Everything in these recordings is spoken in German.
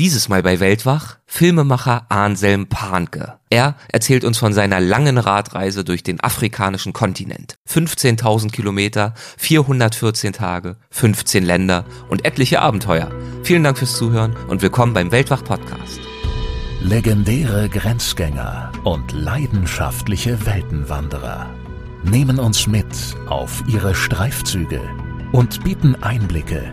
Dieses Mal bei Weltwach Filmemacher Anselm Panke. Er erzählt uns von seiner langen Radreise durch den afrikanischen Kontinent. 15.000 Kilometer, 414 Tage, 15 Länder und etliche Abenteuer. Vielen Dank fürs Zuhören und willkommen beim Weltwach Podcast. Legendäre Grenzgänger und leidenschaftliche Weltenwanderer nehmen uns mit auf ihre Streifzüge und bieten Einblicke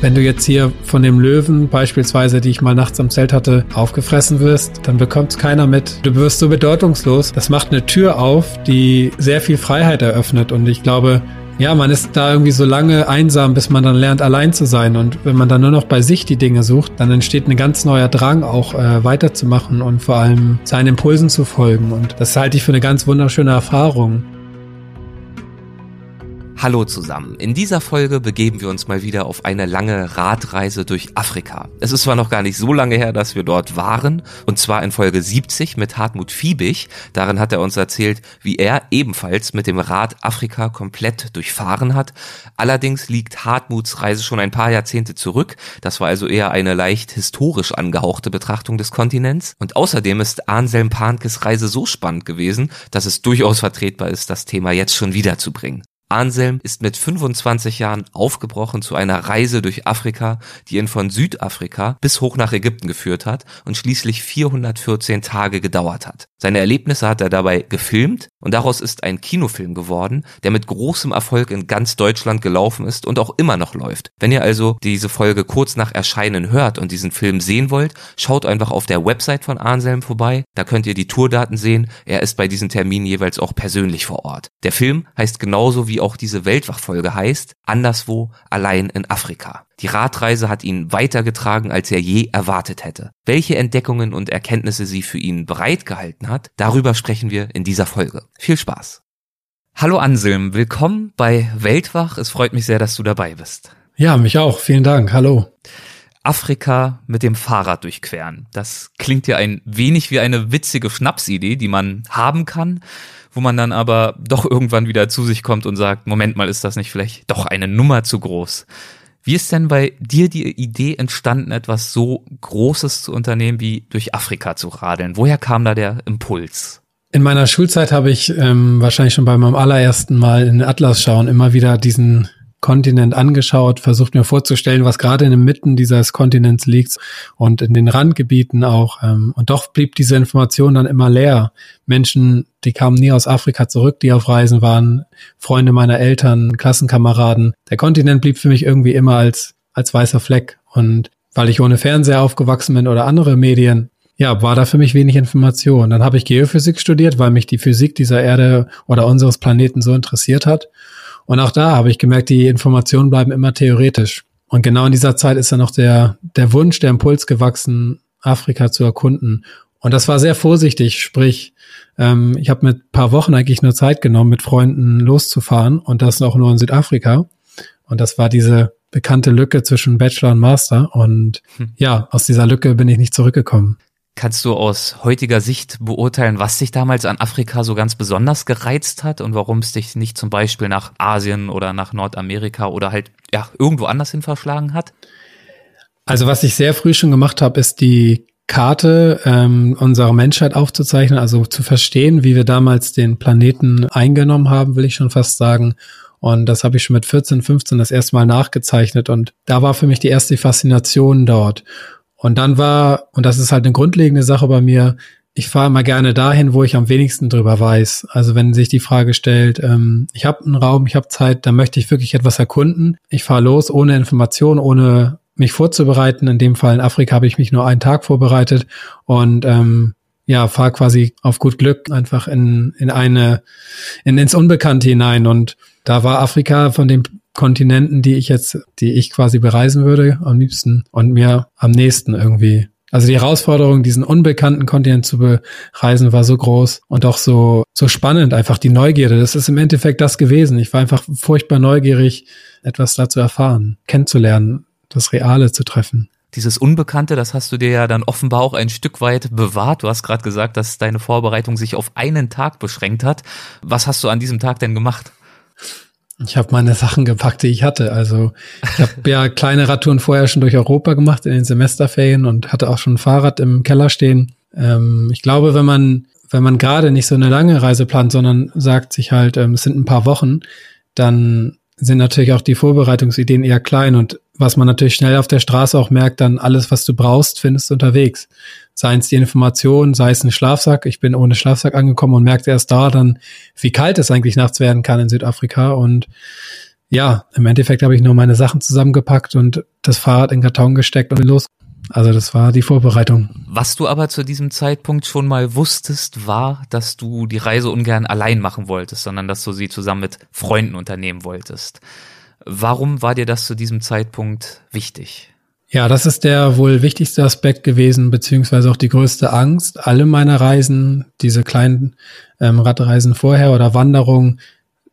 Wenn du jetzt hier von dem Löwen beispielsweise, die ich mal nachts am Zelt hatte, aufgefressen wirst, dann bekommt es keiner mit. Du wirst so bedeutungslos. Das macht eine Tür auf, die sehr viel Freiheit eröffnet. Und ich glaube, ja, man ist da irgendwie so lange einsam, bis man dann lernt, allein zu sein. Und wenn man dann nur noch bei sich die Dinge sucht, dann entsteht ein ganz neuer Drang, auch äh, weiterzumachen und vor allem seinen Impulsen zu folgen. Und das halte ich für eine ganz wunderschöne Erfahrung. Hallo zusammen. In dieser Folge begeben wir uns mal wieder auf eine lange Radreise durch Afrika. Es ist zwar noch gar nicht so lange her, dass wir dort waren, und zwar in Folge 70 mit Hartmut Fiebig. Darin hat er uns erzählt, wie er ebenfalls mit dem Rad Afrika komplett durchfahren hat. Allerdings liegt Hartmuts Reise schon ein paar Jahrzehnte zurück. Das war also eher eine leicht historisch angehauchte Betrachtung des Kontinents. Und außerdem ist Anselm Pankes Reise so spannend gewesen, dass es durchaus vertretbar ist, das Thema jetzt schon wiederzubringen. Anselm ist mit 25 Jahren aufgebrochen zu einer Reise durch Afrika, die ihn von Südafrika bis hoch nach Ägypten geführt hat und schließlich 414 Tage gedauert hat. Seine Erlebnisse hat er dabei gefilmt und daraus ist ein Kinofilm geworden, der mit großem Erfolg in ganz Deutschland gelaufen ist und auch immer noch läuft. Wenn ihr also diese Folge kurz nach Erscheinen hört und diesen Film sehen wollt, schaut einfach auf der Website von Anselm vorbei. Da könnt ihr die Tourdaten sehen. Er ist bei diesen Terminen jeweils auch persönlich vor Ort. Der Film heißt genauso wie auch diese Weltwachfolge heißt, anderswo allein in Afrika. Die Radreise hat ihn weitergetragen, als er je erwartet hätte. Welche Entdeckungen und Erkenntnisse sie für ihn bereitgehalten hat, darüber sprechen wir in dieser Folge. Viel Spaß. Hallo Anselm, willkommen bei Weltwach. Es freut mich sehr, dass du dabei bist. Ja, mich auch. Vielen Dank. Hallo. Afrika mit dem Fahrrad durchqueren. Das klingt ja ein wenig wie eine witzige Schnapsidee, die man haben kann wo man dann aber doch irgendwann wieder zu sich kommt und sagt, Moment mal, ist das nicht vielleicht doch eine Nummer zu groß? Wie ist denn bei dir die Idee entstanden, etwas so Großes zu unternehmen, wie durch Afrika zu radeln? Woher kam da der Impuls? In meiner Schulzeit habe ich ähm, wahrscheinlich schon bei meinem allerersten Mal in den Atlas schauen immer wieder diesen Kontinent angeschaut, versucht mir vorzustellen, was gerade in den Mitten dieses Kontinents liegt und in den Randgebieten auch. Ähm, und doch blieb diese Information dann immer leer. Menschen, die kamen nie aus Afrika zurück, die auf Reisen waren, Freunde meiner Eltern, Klassenkameraden. Der Kontinent blieb für mich irgendwie immer als, als weißer Fleck. Und weil ich ohne Fernseher aufgewachsen bin oder andere Medien, ja, war da für mich wenig Information. Dann habe ich Geophysik studiert, weil mich die Physik dieser Erde oder unseres Planeten so interessiert hat. Und auch da habe ich gemerkt, die Informationen bleiben immer theoretisch. Und genau in dieser Zeit ist dann noch der, der Wunsch, der Impuls gewachsen, Afrika zu erkunden. Und das war sehr vorsichtig, sprich, ähm, ich habe mit paar Wochen eigentlich nur Zeit genommen, mit Freunden loszufahren und das auch nur in Südafrika. Und das war diese bekannte Lücke zwischen Bachelor und Master. Und hm. ja, aus dieser Lücke bin ich nicht zurückgekommen. Kannst du aus heutiger Sicht beurteilen, was dich damals an Afrika so ganz besonders gereizt hat und warum es dich nicht zum Beispiel nach Asien oder nach Nordamerika oder halt ja irgendwo anders hin verschlagen hat? Also was ich sehr früh schon gemacht habe, ist die Karte ähm, unserer Menschheit aufzuzeichnen, also zu verstehen, wie wir damals den Planeten eingenommen haben, will ich schon fast sagen. Und das habe ich schon mit 14, 15 das erste Mal nachgezeichnet. Und da war für mich die erste Faszination dort. Und dann war, und das ist halt eine grundlegende Sache bei mir, ich fahre immer gerne dahin, wo ich am wenigsten drüber weiß. Also wenn sich die Frage stellt, ähm, ich habe einen Raum, ich habe Zeit, dann möchte ich wirklich etwas erkunden. Ich fahre los ohne Information, ohne mich vorzubereiten. In dem Fall in Afrika habe ich mich nur einen Tag vorbereitet und ähm, ja, fahre quasi auf gut Glück einfach in, in eine, in, ins Unbekannte hinein. Und da war Afrika von dem Kontinenten, die ich jetzt, die ich quasi bereisen würde, am liebsten und mir am nächsten irgendwie Also die Herausforderung, diesen unbekannten Kontinent zu bereisen, war so groß und auch so, so spannend, einfach die Neugierde. Das ist im Endeffekt das gewesen. Ich war einfach furchtbar neugierig, etwas dazu erfahren, kennenzulernen, das Reale zu treffen. Dieses Unbekannte, das hast du dir ja dann offenbar auch ein Stück weit bewahrt. Du hast gerade gesagt, dass deine Vorbereitung sich auf einen Tag beschränkt hat. Was hast du an diesem Tag denn gemacht? Ich habe meine Sachen gepackt, die ich hatte. Also ich habe ja kleine Radtouren vorher schon durch Europa gemacht in den Semesterferien und hatte auch schon ein Fahrrad im Keller stehen. Ähm, ich glaube, wenn man wenn man gerade nicht so eine lange Reise plant, sondern sagt sich halt, ähm, es sind ein paar Wochen, dann sind natürlich auch die Vorbereitungsideen eher klein und was man natürlich schnell auf der Straße auch merkt, dann alles, was du brauchst, findest du unterwegs. Sei es die Information, sei es ein Schlafsack. Ich bin ohne Schlafsack angekommen und merkte erst da dann, wie kalt es eigentlich nachts werden kann in Südafrika. Und ja, im Endeffekt habe ich nur meine Sachen zusammengepackt und das Fahrrad in Karton gesteckt und los. Also das war die Vorbereitung. Was du aber zu diesem Zeitpunkt schon mal wusstest, war, dass du die Reise ungern allein machen wolltest, sondern dass du sie zusammen mit Freunden unternehmen wolltest. Warum war dir das zu diesem Zeitpunkt wichtig? Ja, das ist der wohl wichtigste Aspekt gewesen, beziehungsweise auch die größte Angst. Alle meine Reisen, diese kleinen ähm, Radreisen vorher oder Wanderungen,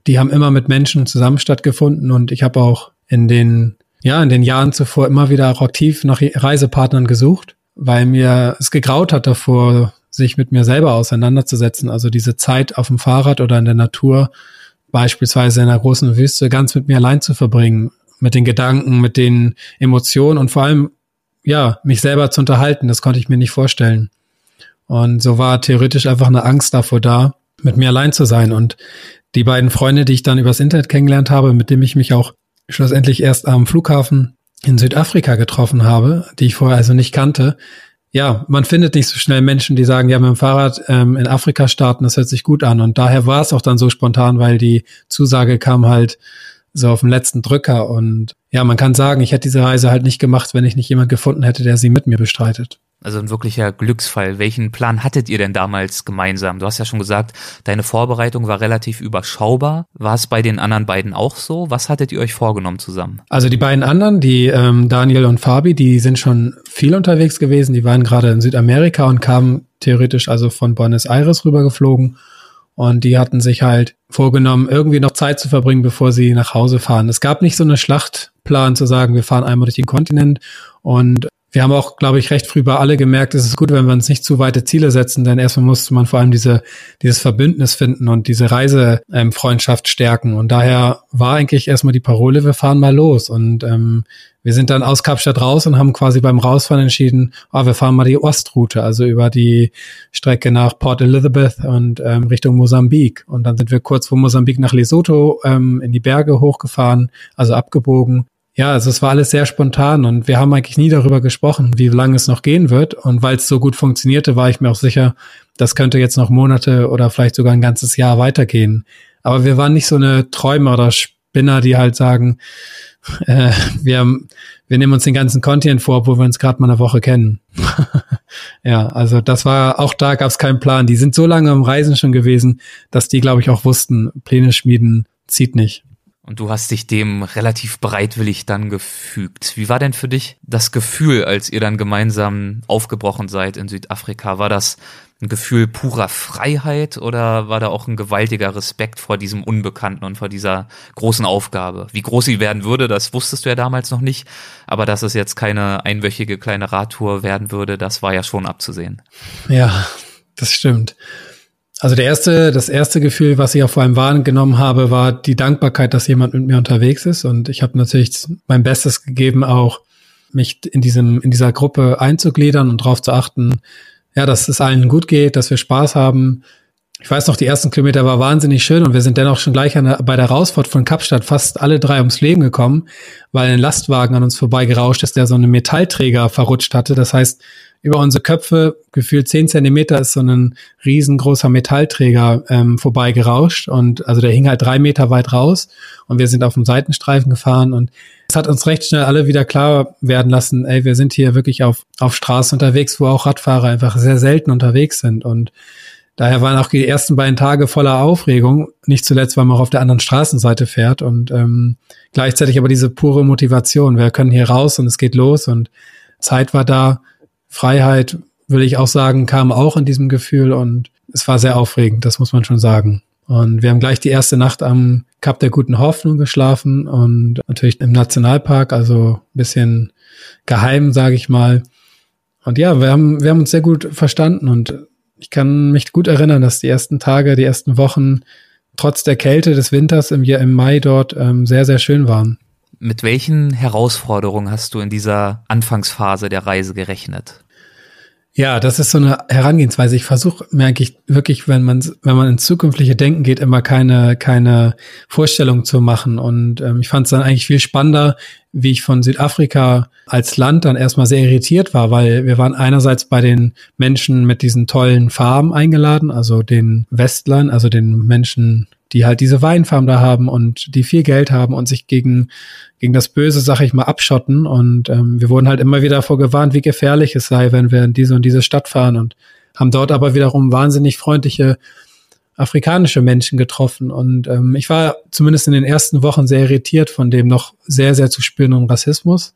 die haben immer mit Menschen zusammen stattgefunden und ich habe auch in den ja, in den Jahren zuvor immer wieder auch aktiv nach Reisepartnern gesucht, weil mir es gegraut hat davor, sich mit mir selber auseinanderzusetzen. Also diese Zeit auf dem Fahrrad oder in der Natur, beispielsweise in einer großen Wüste, ganz mit mir allein zu verbringen, mit den Gedanken, mit den Emotionen und vor allem, ja, mich selber zu unterhalten. Das konnte ich mir nicht vorstellen. Und so war theoretisch einfach eine Angst davor da, mit mir allein zu sein. Und die beiden Freunde, die ich dann übers Internet kennengelernt habe, mit denen ich mich auch schlussendlich erst am Flughafen in Südafrika getroffen habe, die ich vorher also nicht kannte. Ja, man findet nicht so schnell Menschen, die sagen, ja, mit dem Fahrrad ähm, in Afrika starten, das hört sich gut an. Und daher war es auch dann so spontan, weil die Zusage kam halt so auf den letzten Drücker. Und ja, man kann sagen, ich hätte diese Reise halt nicht gemacht, wenn ich nicht jemand gefunden hätte, der sie mit mir bestreitet. Also ein wirklicher Glücksfall. Welchen Plan hattet ihr denn damals gemeinsam? Du hast ja schon gesagt, deine Vorbereitung war relativ überschaubar. War es bei den anderen beiden auch so? Was hattet ihr euch vorgenommen zusammen? Also die beiden anderen, die ähm, Daniel und Fabi, die sind schon viel unterwegs gewesen. Die waren gerade in Südamerika und kamen theoretisch also von Buenos Aires rübergeflogen. Und die hatten sich halt vorgenommen, irgendwie noch Zeit zu verbringen, bevor sie nach Hause fahren. Es gab nicht so eine Schlachtplan zu sagen, wir fahren einmal durch den Kontinent und wir haben auch, glaube ich, recht früh bei alle gemerkt, es ist gut, wenn wir uns nicht zu weite Ziele setzen, denn erstmal musste man vor allem diese, dieses Verbündnis finden und diese Reisefreundschaft stärken. Und daher war eigentlich erstmal die Parole, wir fahren mal los. Und ähm, wir sind dann aus Kapstadt raus und haben quasi beim Rausfahren entschieden, oh, wir fahren mal die Ostroute, also über die Strecke nach Port Elizabeth und ähm, Richtung Mosambik. Und dann sind wir kurz vor Mosambik nach Lesotho ähm, in die Berge hochgefahren, also abgebogen ja, also es war alles sehr spontan und wir haben eigentlich nie darüber gesprochen, wie lange es noch gehen wird. Und weil es so gut funktionierte, war ich mir auch sicher, das könnte jetzt noch Monate oder vielleicht sogar ein ganzes Jahr weitergehen. Aber wir waren nicht so eine Träumer oder Spinner, die halt sagen, äh, wir, wir nehmen uns den ganzen Kontinent vor, wo wir uns gerade mal eine Woche kennen. ja, also das war, auch da gab es keinen Plan. Die sind so lange am Reisen schon gewesen, dass die, glaube ich, auch wussten, Pläne schmieden zieht nicht. Und du hast dich dem relativ bereitwillig dann gefügt. Wie war denn für dich das Gefühl, als ihr dann gemeinsam aufgebrochen seid in Südafrika? War das ein Gefühl purer Freiheit oder war da auch ein gewaltiger Respekt vor diesem Unbekannten und vor dieser großen Aufgabe? Wie groß sie werden würde, das wusstest du ja damals noch nicht. Aber dass es jetzt keine einwöchige kleine Radtour werden würde, das war ja schon abzusehen. Ja, das stimmt. Also der erste, das erste Gefühl, was ich auch vor allem wahrgenommen habe, war die Dankbarkeit, dass jemand mit mir unterwegs ist. Und ich habe natürlich mein Bestes gegeben, auch mich in diesem, in dieser Gruppe einzugliedern und darauf zu achten, ja, dass es allen gut geht, dass wir Spaß haben. Ich weiß noch, die ersten Kilometer war wahnsinnig schön und wir sind dennoch schon gleich der, bei der Rausfahrt von Kapstadt fast alle drei ums Leben gekommen, weil ein Lastwagen an uns vorbeigerauscht ist, der so einen Metallträger verrutscht hatte. Das heißt, über unsere Köpfe, gefühlt zehn Zentimeter, ist so ein riesengroßer Metallträger ähm, vorbeigerauscht. Und also der hing halt drei Meter weit raus. Und wir sind auf dem Seitenstreifen gefahren. Und es hat uns recht schnell alle wieder klar werden lassen, ey, wir sind hier wirklich auf, auf Straßen unterwegs, wo auch Radfahrer einfach sehr selten unterwegs sind. Und Daher waren auch die ersten beiden Tage voller Aufregung, nicht zuletzt, weil man auch auf der anderen Straßenseite fährt. Und ähm, gleichzeitig aber diese pure Motivation. Wir können hier raus und es geht los. Und Zeit war da, Freiheit, würde ich auch sagen, kam auch in diesem Gefühl und es war sehr aufregend, das muss man schon sagen. Und wir haben gleich die erste Nacht am Kap der Guten Hoffnung geschlafen und natürlich im Nationalpark, also ein bisschen geheim, sage ich mal. Und ja, wir haben, wir haben uns sehr gut verstanden und ich kann mich gut erinnern, dass die ersten Tage, die ersten Wochen trotz der Kälte des Winters im, im Mai dort ähm, sehr, sehr schön waren. Mit welchen Herausforderungen hast du in dieser Anfangsphase der Reise gerechnet? Ja, das ist so eine Herangehensweise. Ich versuche mir eigentlich wirklich, wenn man wenn man ins zukünftige Denken geht, immer keine keine Vorstellung zu machen. Und ähm, ich fand es dann eigentlich viel spannender, wie ich von Südafrika als Land dann erstmal sehr irritiert war, weil wir waren einerseits bei den Menschen mit diesen tollen Farben eingeladen, also den Westlern, also den Menschen die halt diese Weinfarm da haben und die viel Geld haben und sich gegen, gegen das Böse, sag ich mal, abschotten. Und ähm, wir wurden halt immer wieder davor gewarnt, wie gefährlich es sei, wenn wir in diese und diese Stadt fahren und haben dort aber wiederum wahnsinnig freundliche afrikanische Menschen getroffen. Und ähm, ich war zumindest in den ersten Wochen sehr irritiert von dem noch sehr, sehr zu spürenden Rassismus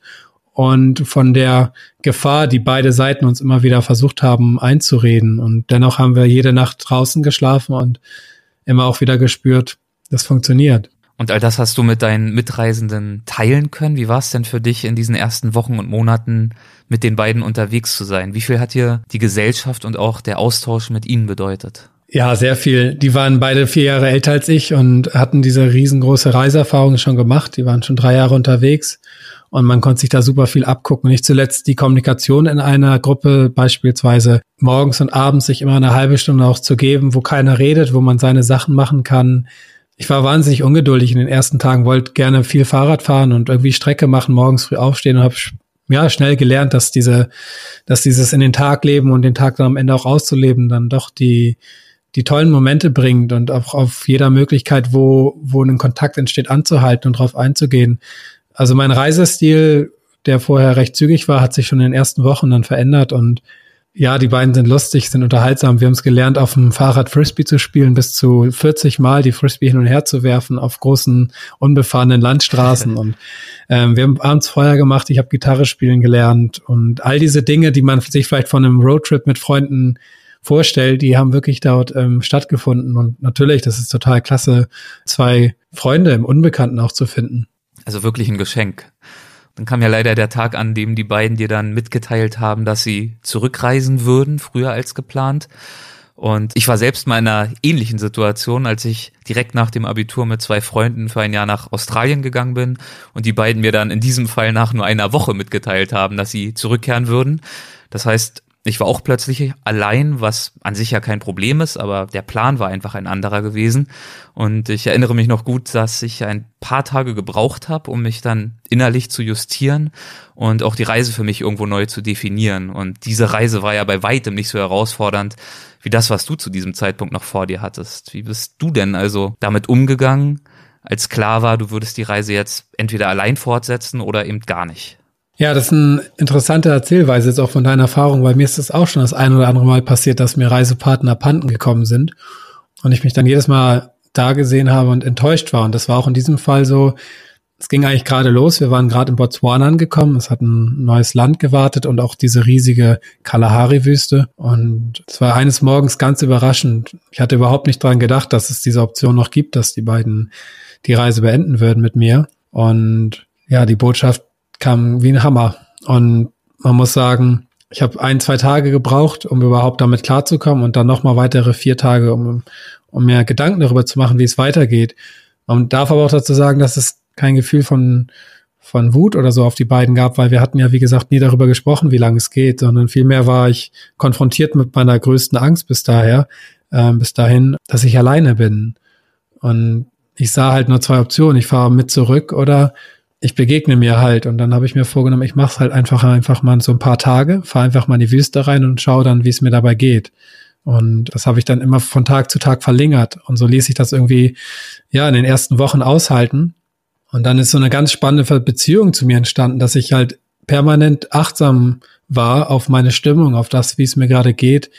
und von der Gefahr, die beide Seiten uns immer wieder versucht haben einzureden. Und dennoch haben wir jede Nacht draußen geschlafen und immer auch wieder gespürt, das funktioniert. Und all das hast du mit deinen Mitreisenden teilen können. Wie war es denn für dich in diesen ersten Wochen und Monaten mit den beiden unterwegs zu sein? Wie viel hat dir die Gesellschaft und auch der Austausch mit ihnen bedeutet? Ja, sehr viel. Die waren beide vier Jahre älter als ich und hatten diese riesengroße Reiseerfahrung schon gemacht. Die waren schon drei Jahre unterwegs und man konnte sich da super viel abgucken. Nicht zuletzt die Kommunikation in einer Gruppe, beispielsweise morgens und abends sich immer eine halbe Stunde auch zu geben, wo keiner redet, wo man seine Sachen machen kann. Ich war wahnsinnig ungeduldig in den ersten Tagen, wollte gerne viel Fahrrad fahren und irgendwie Strecke machen, morgens früh aufstehen und habe ja schnell gelernt, dass diese, dass dieses in den Tag leben und den Tag dann am Ende auch auszuleben, dann doch die die tollen Momente bringt und auch auf jeder Möglichkeit, wo, wo ein Kontakt entsteht, anzuhalten und darauf einzugehen. Also mein Reisestil, der vorher recht zügig war, hat sich schon in den ersten Wochen dann verändert und ja, die beiden sind lustig, sind unterhaltsam. Wir haben es gelernt, auf dem Fahrrad Frisbee zu spielen, bis zu 40 Mal die Frisbee hin und her zu werfen auf großen, unbefahrenen Landstraßen. und ähm, wir haben abends Feuer gemacht, ich habe Gitarre spielen gelernt und all diese Dinge, die man sich vielleicht von einem Roadtrip mit Freunden vorstellt, die haben wirklich dort ähm, stattgefunden. Und natürlich, das ist total klasse, zwei Freunde im Unbekannten auch zu finden. Also wirklich ein Geschenk. Dann kam ja leider der Tag, an dem die beiden dir dann mitgeteilt haben, dass sie zurückreisen würden, früher als geplant. Und ich war selbst mal in einer ähnlichen Situation, als ich direkt nach dem Abitur mit zwei Freunden für ein Jahr nach Australien gegangen bin und die beiden mir dann in diesem Fall nach nur einer Woche mitgeteilt haben, dass sie zurückkehren würden. Das heißt, ich war auch plötzlich allein, was an sich ja kein Problem ist, aber der Plan war einfach ein anderer gewesen. Und ich erinnere mich noch gut, dass ich ein paar Tage gebraucht habe, um mich dann innerlich zu justieren und auch die Reise für mich irgendwo neu zu definieren. Und diese Reise war ja bei weitem nicht so herausfordernd wie das, was du zu diesem Zeitpunkt noch vor dir hattest. Wie bist du denn also damit umgegangen, als klar war, du würdest die Reise jetzt entweder allein fortsetzen oder eben gar nicht? Ja, das ist eine interessante Erzählweise jetzt auch von deiner Erfahrung, weil mir ist das auch schon das ein oder andere Mal passiert, dass mir Reisepartner Panten gekommen sind und ich mich dann jedes Mal da gesehen habe und enttäuscht war. Und das war auch in diesem Fall so, es ging eigentlich gerade los. Wir waren gerade in Botswana angekommen. Es hat ein neues Land gewartet und auch diese riesige Kalahari-Wüste. Und es war eines Morgens ganz überraschend. Ich hatte überhaupt nicht dran gedacht, dass es diese Option noch gibt, dass die beiden die Reise beenden würden mit mir. Und ja, die Botschaft kam wie ein Hammer. Und man muss sagen, ich habe ein, zwei Tage gebraucht, um überhaupt damit klarzukommen und dann nochmal weitere vier Tage, um, um mir Gedanken darüber zu machen, wie es weitergeht. Man darf aber auch dazu sagen, dass es kein Gefühl von, von Wut oder so auf die beiden gab, weil wir hatten ja, wie gesagt, nie darüber gesprochen, wie lange es geht, sondern vielmehr war ich konfrontiert mit meiner größten Angst bis daher, äh, bis dahin, dass ich alleine bin. Und ich sah halt nur zwei Optionen. Ich fahre mit zurück oder ich begegne mir halt und dann habe ich mir vorgenommen, ich mache es halt einfach einfach mal so ein paar Tage, fahre einfach mal in die Wüste rein und schaue dann, wie es mir dabei geht. Und das habe ich dann immer von Tag zu Tag verlängert und so ließ ich das irgendwie ja in den ersten Wochen aushalten. Und dann ist so eine ganz spannende Beziehung zu mir entstanden, dass ich halt permanent achtsam war auf meine Stimmung, auf das, wie es mir gerade geht,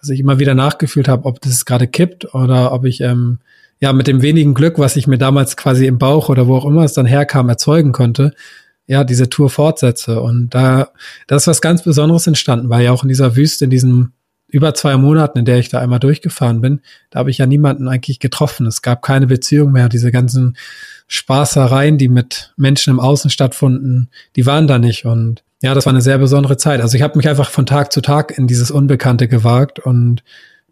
dass ich immer wieder nachgefühlt habe, ob das gerade kippt oder ob ich ähm, ja mit dem wenigen Glück, was ich mir damals quasi im Bauch oder wo auch immer es dann herkam, erzeugen konnte, ja, diese Tour fortsetze. Und da, da ist was ganz Besonderes entstanden, weil ja auch in dieser Wüste, in diesen über zwei Monaten, in der ich da einmal durchgefahren bin, da habe ich ja niemanden eigentlich getroffen. Es gab keine Beziehung mehr. Diese ganzen Spaßereien, die mit Menschen im Außen stattfanden, die waren da nicht. Und ja, das war eine sehr besondere Zeit. Also ich habe mich einfach von Tag zu Tag in dieses Unbekannte gewagt und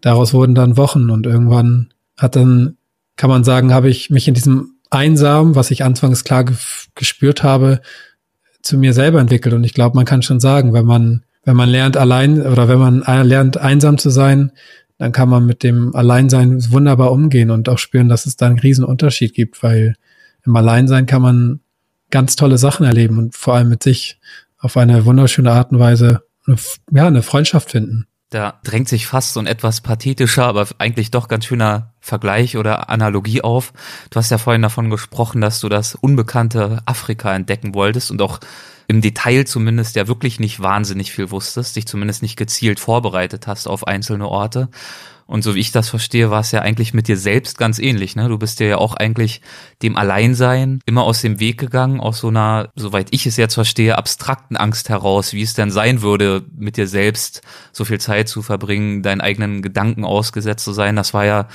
daraus wurden dann Wochen und irgendwann hat dann, kann man sagen, habe ich mich in diesem einsam, was ich anfangs klar gespürt habe, zu mir selber entwickelt. Und ich glaube, man kann schon sagen, wenn man, wenn man lernt allein oder wenn man lernt einsam zu sein, dann kann man mit dem Alleinsein wunderbar umgehen und auch spüren, dass es da einen riesen Unterschied gibt, weil im Alleinsein kann man ganz tolle Sachen erleben und vor allem mit sich auf eine wunderschöne Art und Weise eine, ja, eine Freundschaft finden. Da drängt sich fast so ein etwas pathetischer, aber eigentlich doch ganz schöner Vergleich oder Analogie auf. Du hast ja vorhin davon gesprochen, dass du das unbekannte Afrika entdecken wolltest und auch im Detail zumindest ja wirklich nicht wahnsinnig viel wusstest, dich zumindest nicht gezielt vorbereitet hast auf einzelne Orte. Und so wie ich das verstehe, war es ja eigentlich mit dir selbst ganz ähnlich. Ne? Du bist dir ja auch eigentlich dem Alleinsein immer aus dem Weg gegangen, aus so einer, soweit ich es jetzt verstehe, abstrakten Angst heraus, wie es denn sein würde, mit dir selbst so viel Zeit zu verbringen, deinen eigenen Gedanken ausgesetzt zu sein. Das war ja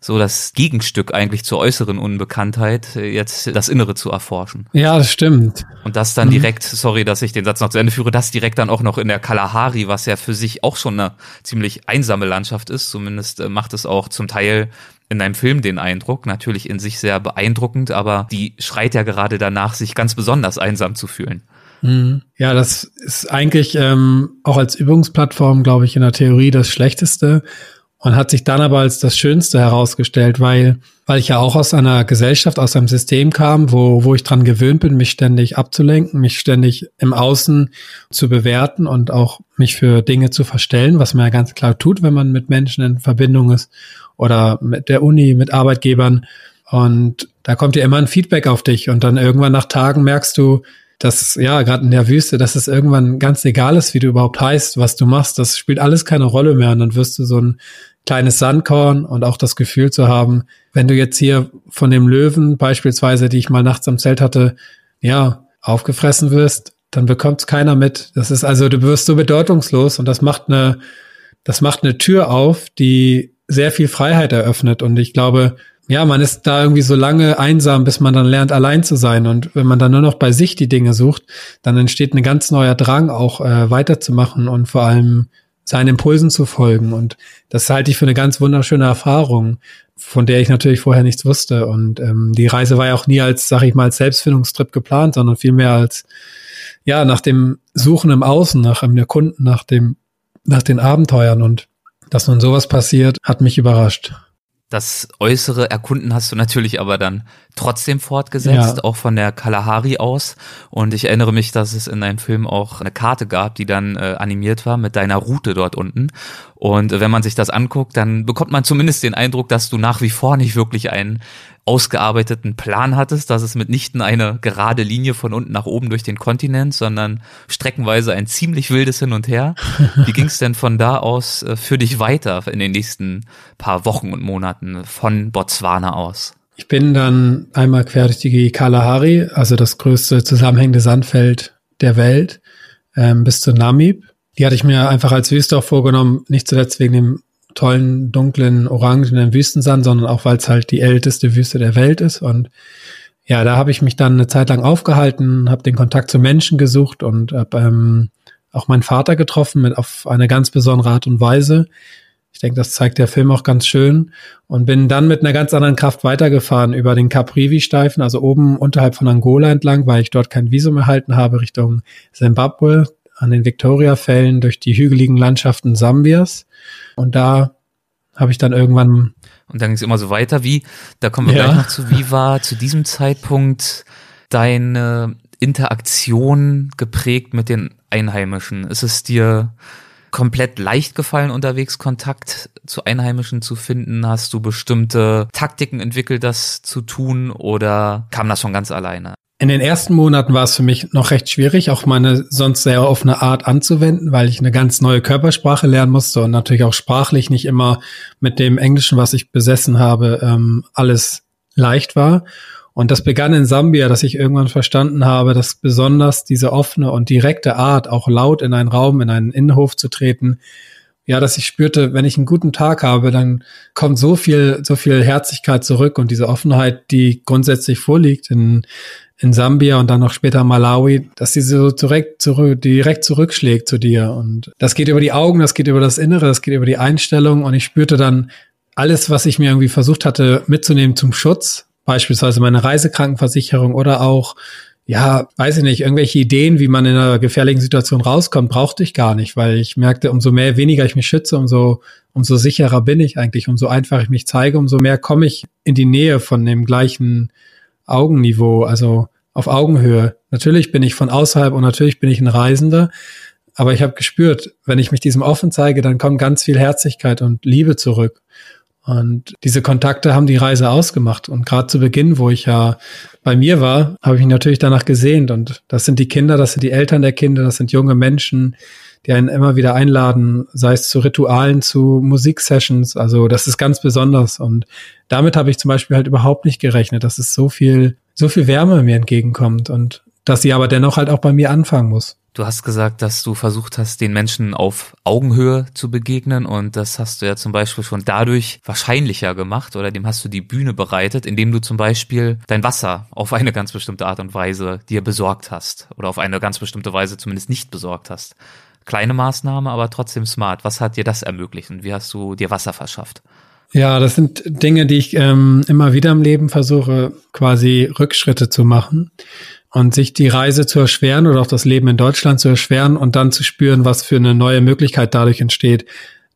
so das Gegenstück eigentlich zur äußeren Unbekanntheit, äh, jetzt das Innere zu erforschen. Ja, das stimmt. Und das dann mhm. direkt, sorry, dass ich den Satz noch zu Ende führe, das direkt dann auch noch in der Kalahari, was ja für sich auch schon eine ziemlich einsame Landschaft ist, zumindest äh, macht es auch zum Teil in einem Film den Eindruck, natürlich in sich sehr beeindruckend, aber die schreit ja gerade danach, sich ganz besonders einsam zu fühlen. Mhm. Ja, das ist eigentlich ähm, auch als Übungsplattform, glaube ich, in der Theorie das Schlechteste und hat sich dann aber als das Schönste herausgestellt, weil, weil ich ja auch aus einer Gesellschaft, aus einem System kam, wo, wo ich dran gewöhnt bin, mich ständig abzulenken, mich ständig im Außen zu bewerten und auch mich für Dinge zu verstellen, was man ja ganz klar tut, wenn man mit Menschen in Verbindung ist oder mit der Uni, mit Arbeitgebern. Und da kommt ja immer ein Feedback auf dich und dann irgendwann nach Tagen merkst du, dass, ja, gerade in der Wüste, dass es irgendwann ganz egal ist, wie du überhaupt heißt, was du machst. Das spielt alles keine Rolle mehr. Und dann wirst du so ein kleines Sandkorn und auch das Gefühl zu haben, wenn du jetzt hier von dem Löwen beispielsweise, die ich mal nachts am Zelt hatte, ja, aufgefressen wirst, dann bekommt keiner mit. Das ist also, du wirst so bedeutungslos und das macht eine, das macht eine Tür auf, die sehr viel Freiheit eröffnet. Und ich glaube, ja, man ist da irgendwie so lange einsam, bis man dann lernt, allein zu sein. Und wenn man dann nur noch bei sich die Dinge sucht, dann entsteht ein ganz neuer Drang, auch äh, weiterzumachen und vor allem seinen Impulsen zu folgen. Und das halte ich für eine ganz wunderschöne Erfahrung, von der ich natürlich vorher nichts wusste. Und ähm, die Reise war ja auch nie als, sag ich mal, als Selbstfindungstrip geplant, sondern vielmehr als, ja, nach dem Suchen im Außen, nach einem Erkunden, nach dem, nach den Abenteuern. Und dass nun sowas passiert, hat mich überrascht. Das äußere Erkunden hast du natürlich aber dann trotzdem fortgesetzt, ja. auch von der Kalahari aus. Und ich erinnere mich, dass es in deinem Film auch eine Karte gab, die dann äh, animiert war mit deiner Route dort unten. Und wenn man sich das anguckt, dann bekommt man zumindest den Eindruck, dass du nach wie vor nicht wirklich einen ausgearbeiteten Plan hattest, dass es mitnichten eine gerade Linie von unten nach oben durch den Kontinent, sondern streckenweise ein ziemlich wildes Hin und Her. Wie ging es denn von da aus äh, für dich weiter in den nächsten paar Wochen und Monaten von Botswana aus? Ich bin dann einmal quer durch die Kalahari, also das größte zusammenhängende Sandfeld der Welt, ähm, bis zu Namib. Die hatte ich mir einfach als Wüste auch vorgenommen, nicht zuletzt wegen dem tollen, dunklen, orangenen Wüstensand, sondern auch, weil es halt die älteste Wüste der Welt ist. Und ja, da habe ich mich dann eine Zeit lang aufgehalten, habe den Kontakt zu Menschen gesucht und habe ähm, auch meinen Vater getroffen mit auf eine ganz besondere Art und Weise. Ich denke, das zeigt der Film auch ganz schön und bin dann mit einer ganz anderen Kraft weitergefahren über den Caprivi-Steifen, also oben unterhalb von Angola entlang, weil ich dort kein Visum erhalten habe, Richtung Zimbabwe an den Victoria-Fällen durch die hügeligen Landschaften Sambias. Und da habe ich dann irgendwann. Und dann ging es immer so weiter. Wie, da kommen wir ja. gleich noch zu, wie war zu diesem Zeitpunkt deine Interaktion geprägt mit den Einheimischen? Ist es dir komplett leicht gefallen, unterwegs Kontakt zu Einheimischen zu finden? Hast du bestimmte Taktiken entwickelt, das zu tun oder kam das schon ganz alleine? In den ersten Monaten war es für mich noch recht schwierig, auch meine sonst sehr offene Art anzuwenden, weil ich eine ganz neue Körpersprache lernen musste und natürlich auch sprachlich nicht immer mit dem Englischen, was ich besessen habe, ähm, alles leicht war. Und das begann in Sambia, dass ich irgendwann verstanden habe, dass besonders diese offene und direkte Art, auch laut in einen Raum, in einen Innenhof zu treten, ja, dass ich spürte, wenn ich einen guten Tag habe, dann kommt so viel, so viel Herzlichkeit zurück und diese Offenheit, die grundsätzlich vorliegt in, in Sambia und dann noch später Malawi, dass sie so direkt zurück, direkt zurückschlägt zu dir. Und das geht über die Augen, das geht über das Innere, das geht über die Einstellung. Und ich spürte dann alles, was ich mir irgendwie versucht hatte mitzunehmen zum Schutz, beispielsweise meine Reisekrankenversicherung oder auch ja, weiß ich nicht, irgendwelche Ideen, wie man in einer gefährlichen Situation rauskommt, brauchte ich gar nicht, weil ich merkte, umso mehr, weniger ich mich schütze, umso, umso sicherer bin ich eigentlich, umso einfacher ich mich zeige, umso mehr komme ich in die Nähe von dem gleichen Augenniveau, also auf Augenhöhe. Natürlich bin ich von außerhalb und natürlich bin ich ein Reisender, aber ich habe gespürt, wenn ich mich diesem offen zeige, dann kommt ganz viel Herzlichkeit und Liebe zurück. Und diese Kontakte haben die Reise ausgemacht. Und gerade zu Beginn, wo ich ja bei mir war, habe ich mich natürlich danach gesehnt. Und das sind die Kinder, das sind die Eltern der Kinder, das sind junge Menschen, die einen immer wieder einladen, sei es zu Ritualen, zu Musiksessions. Also das ist ganz besonders. Und damit habe ich zum Beispiel halt überhaupt nicht gerechnet, dass es so viel, so viel Wärme mir entgegenkommt und dass sie aber dennoch halt auch bei mir anfangen muss. Du hast gesagt, dass du versucht hast, den Menschen auf Augenhöhe zu begegnen und das hast du ja zum Beispiel schon dadurch wahrscheinlicher gemacht oder dem hast du die Bühne bereitet, indem du zum Beispiel dein Wasser auf eine ganz bestimmte Art und Weise dir besorgt hast oder auf eine ganz bestimmte Weise zumindest nicht besorgt hast. Kleine Maßnahme, aber trotzdem smart. Was hat dir das ermöglicht und wie hast du dir Wasser verschafft? Ja, das sind Dinge, die ich ähm, immer wieder im Leben versuche, quasi Rückschritte zu machen und sich die Reise zu erschweren oder auch das Leben in Deutschland zu erschweren und dann zu spüren, was für eine neue Möglichkeit dadurch entsteht.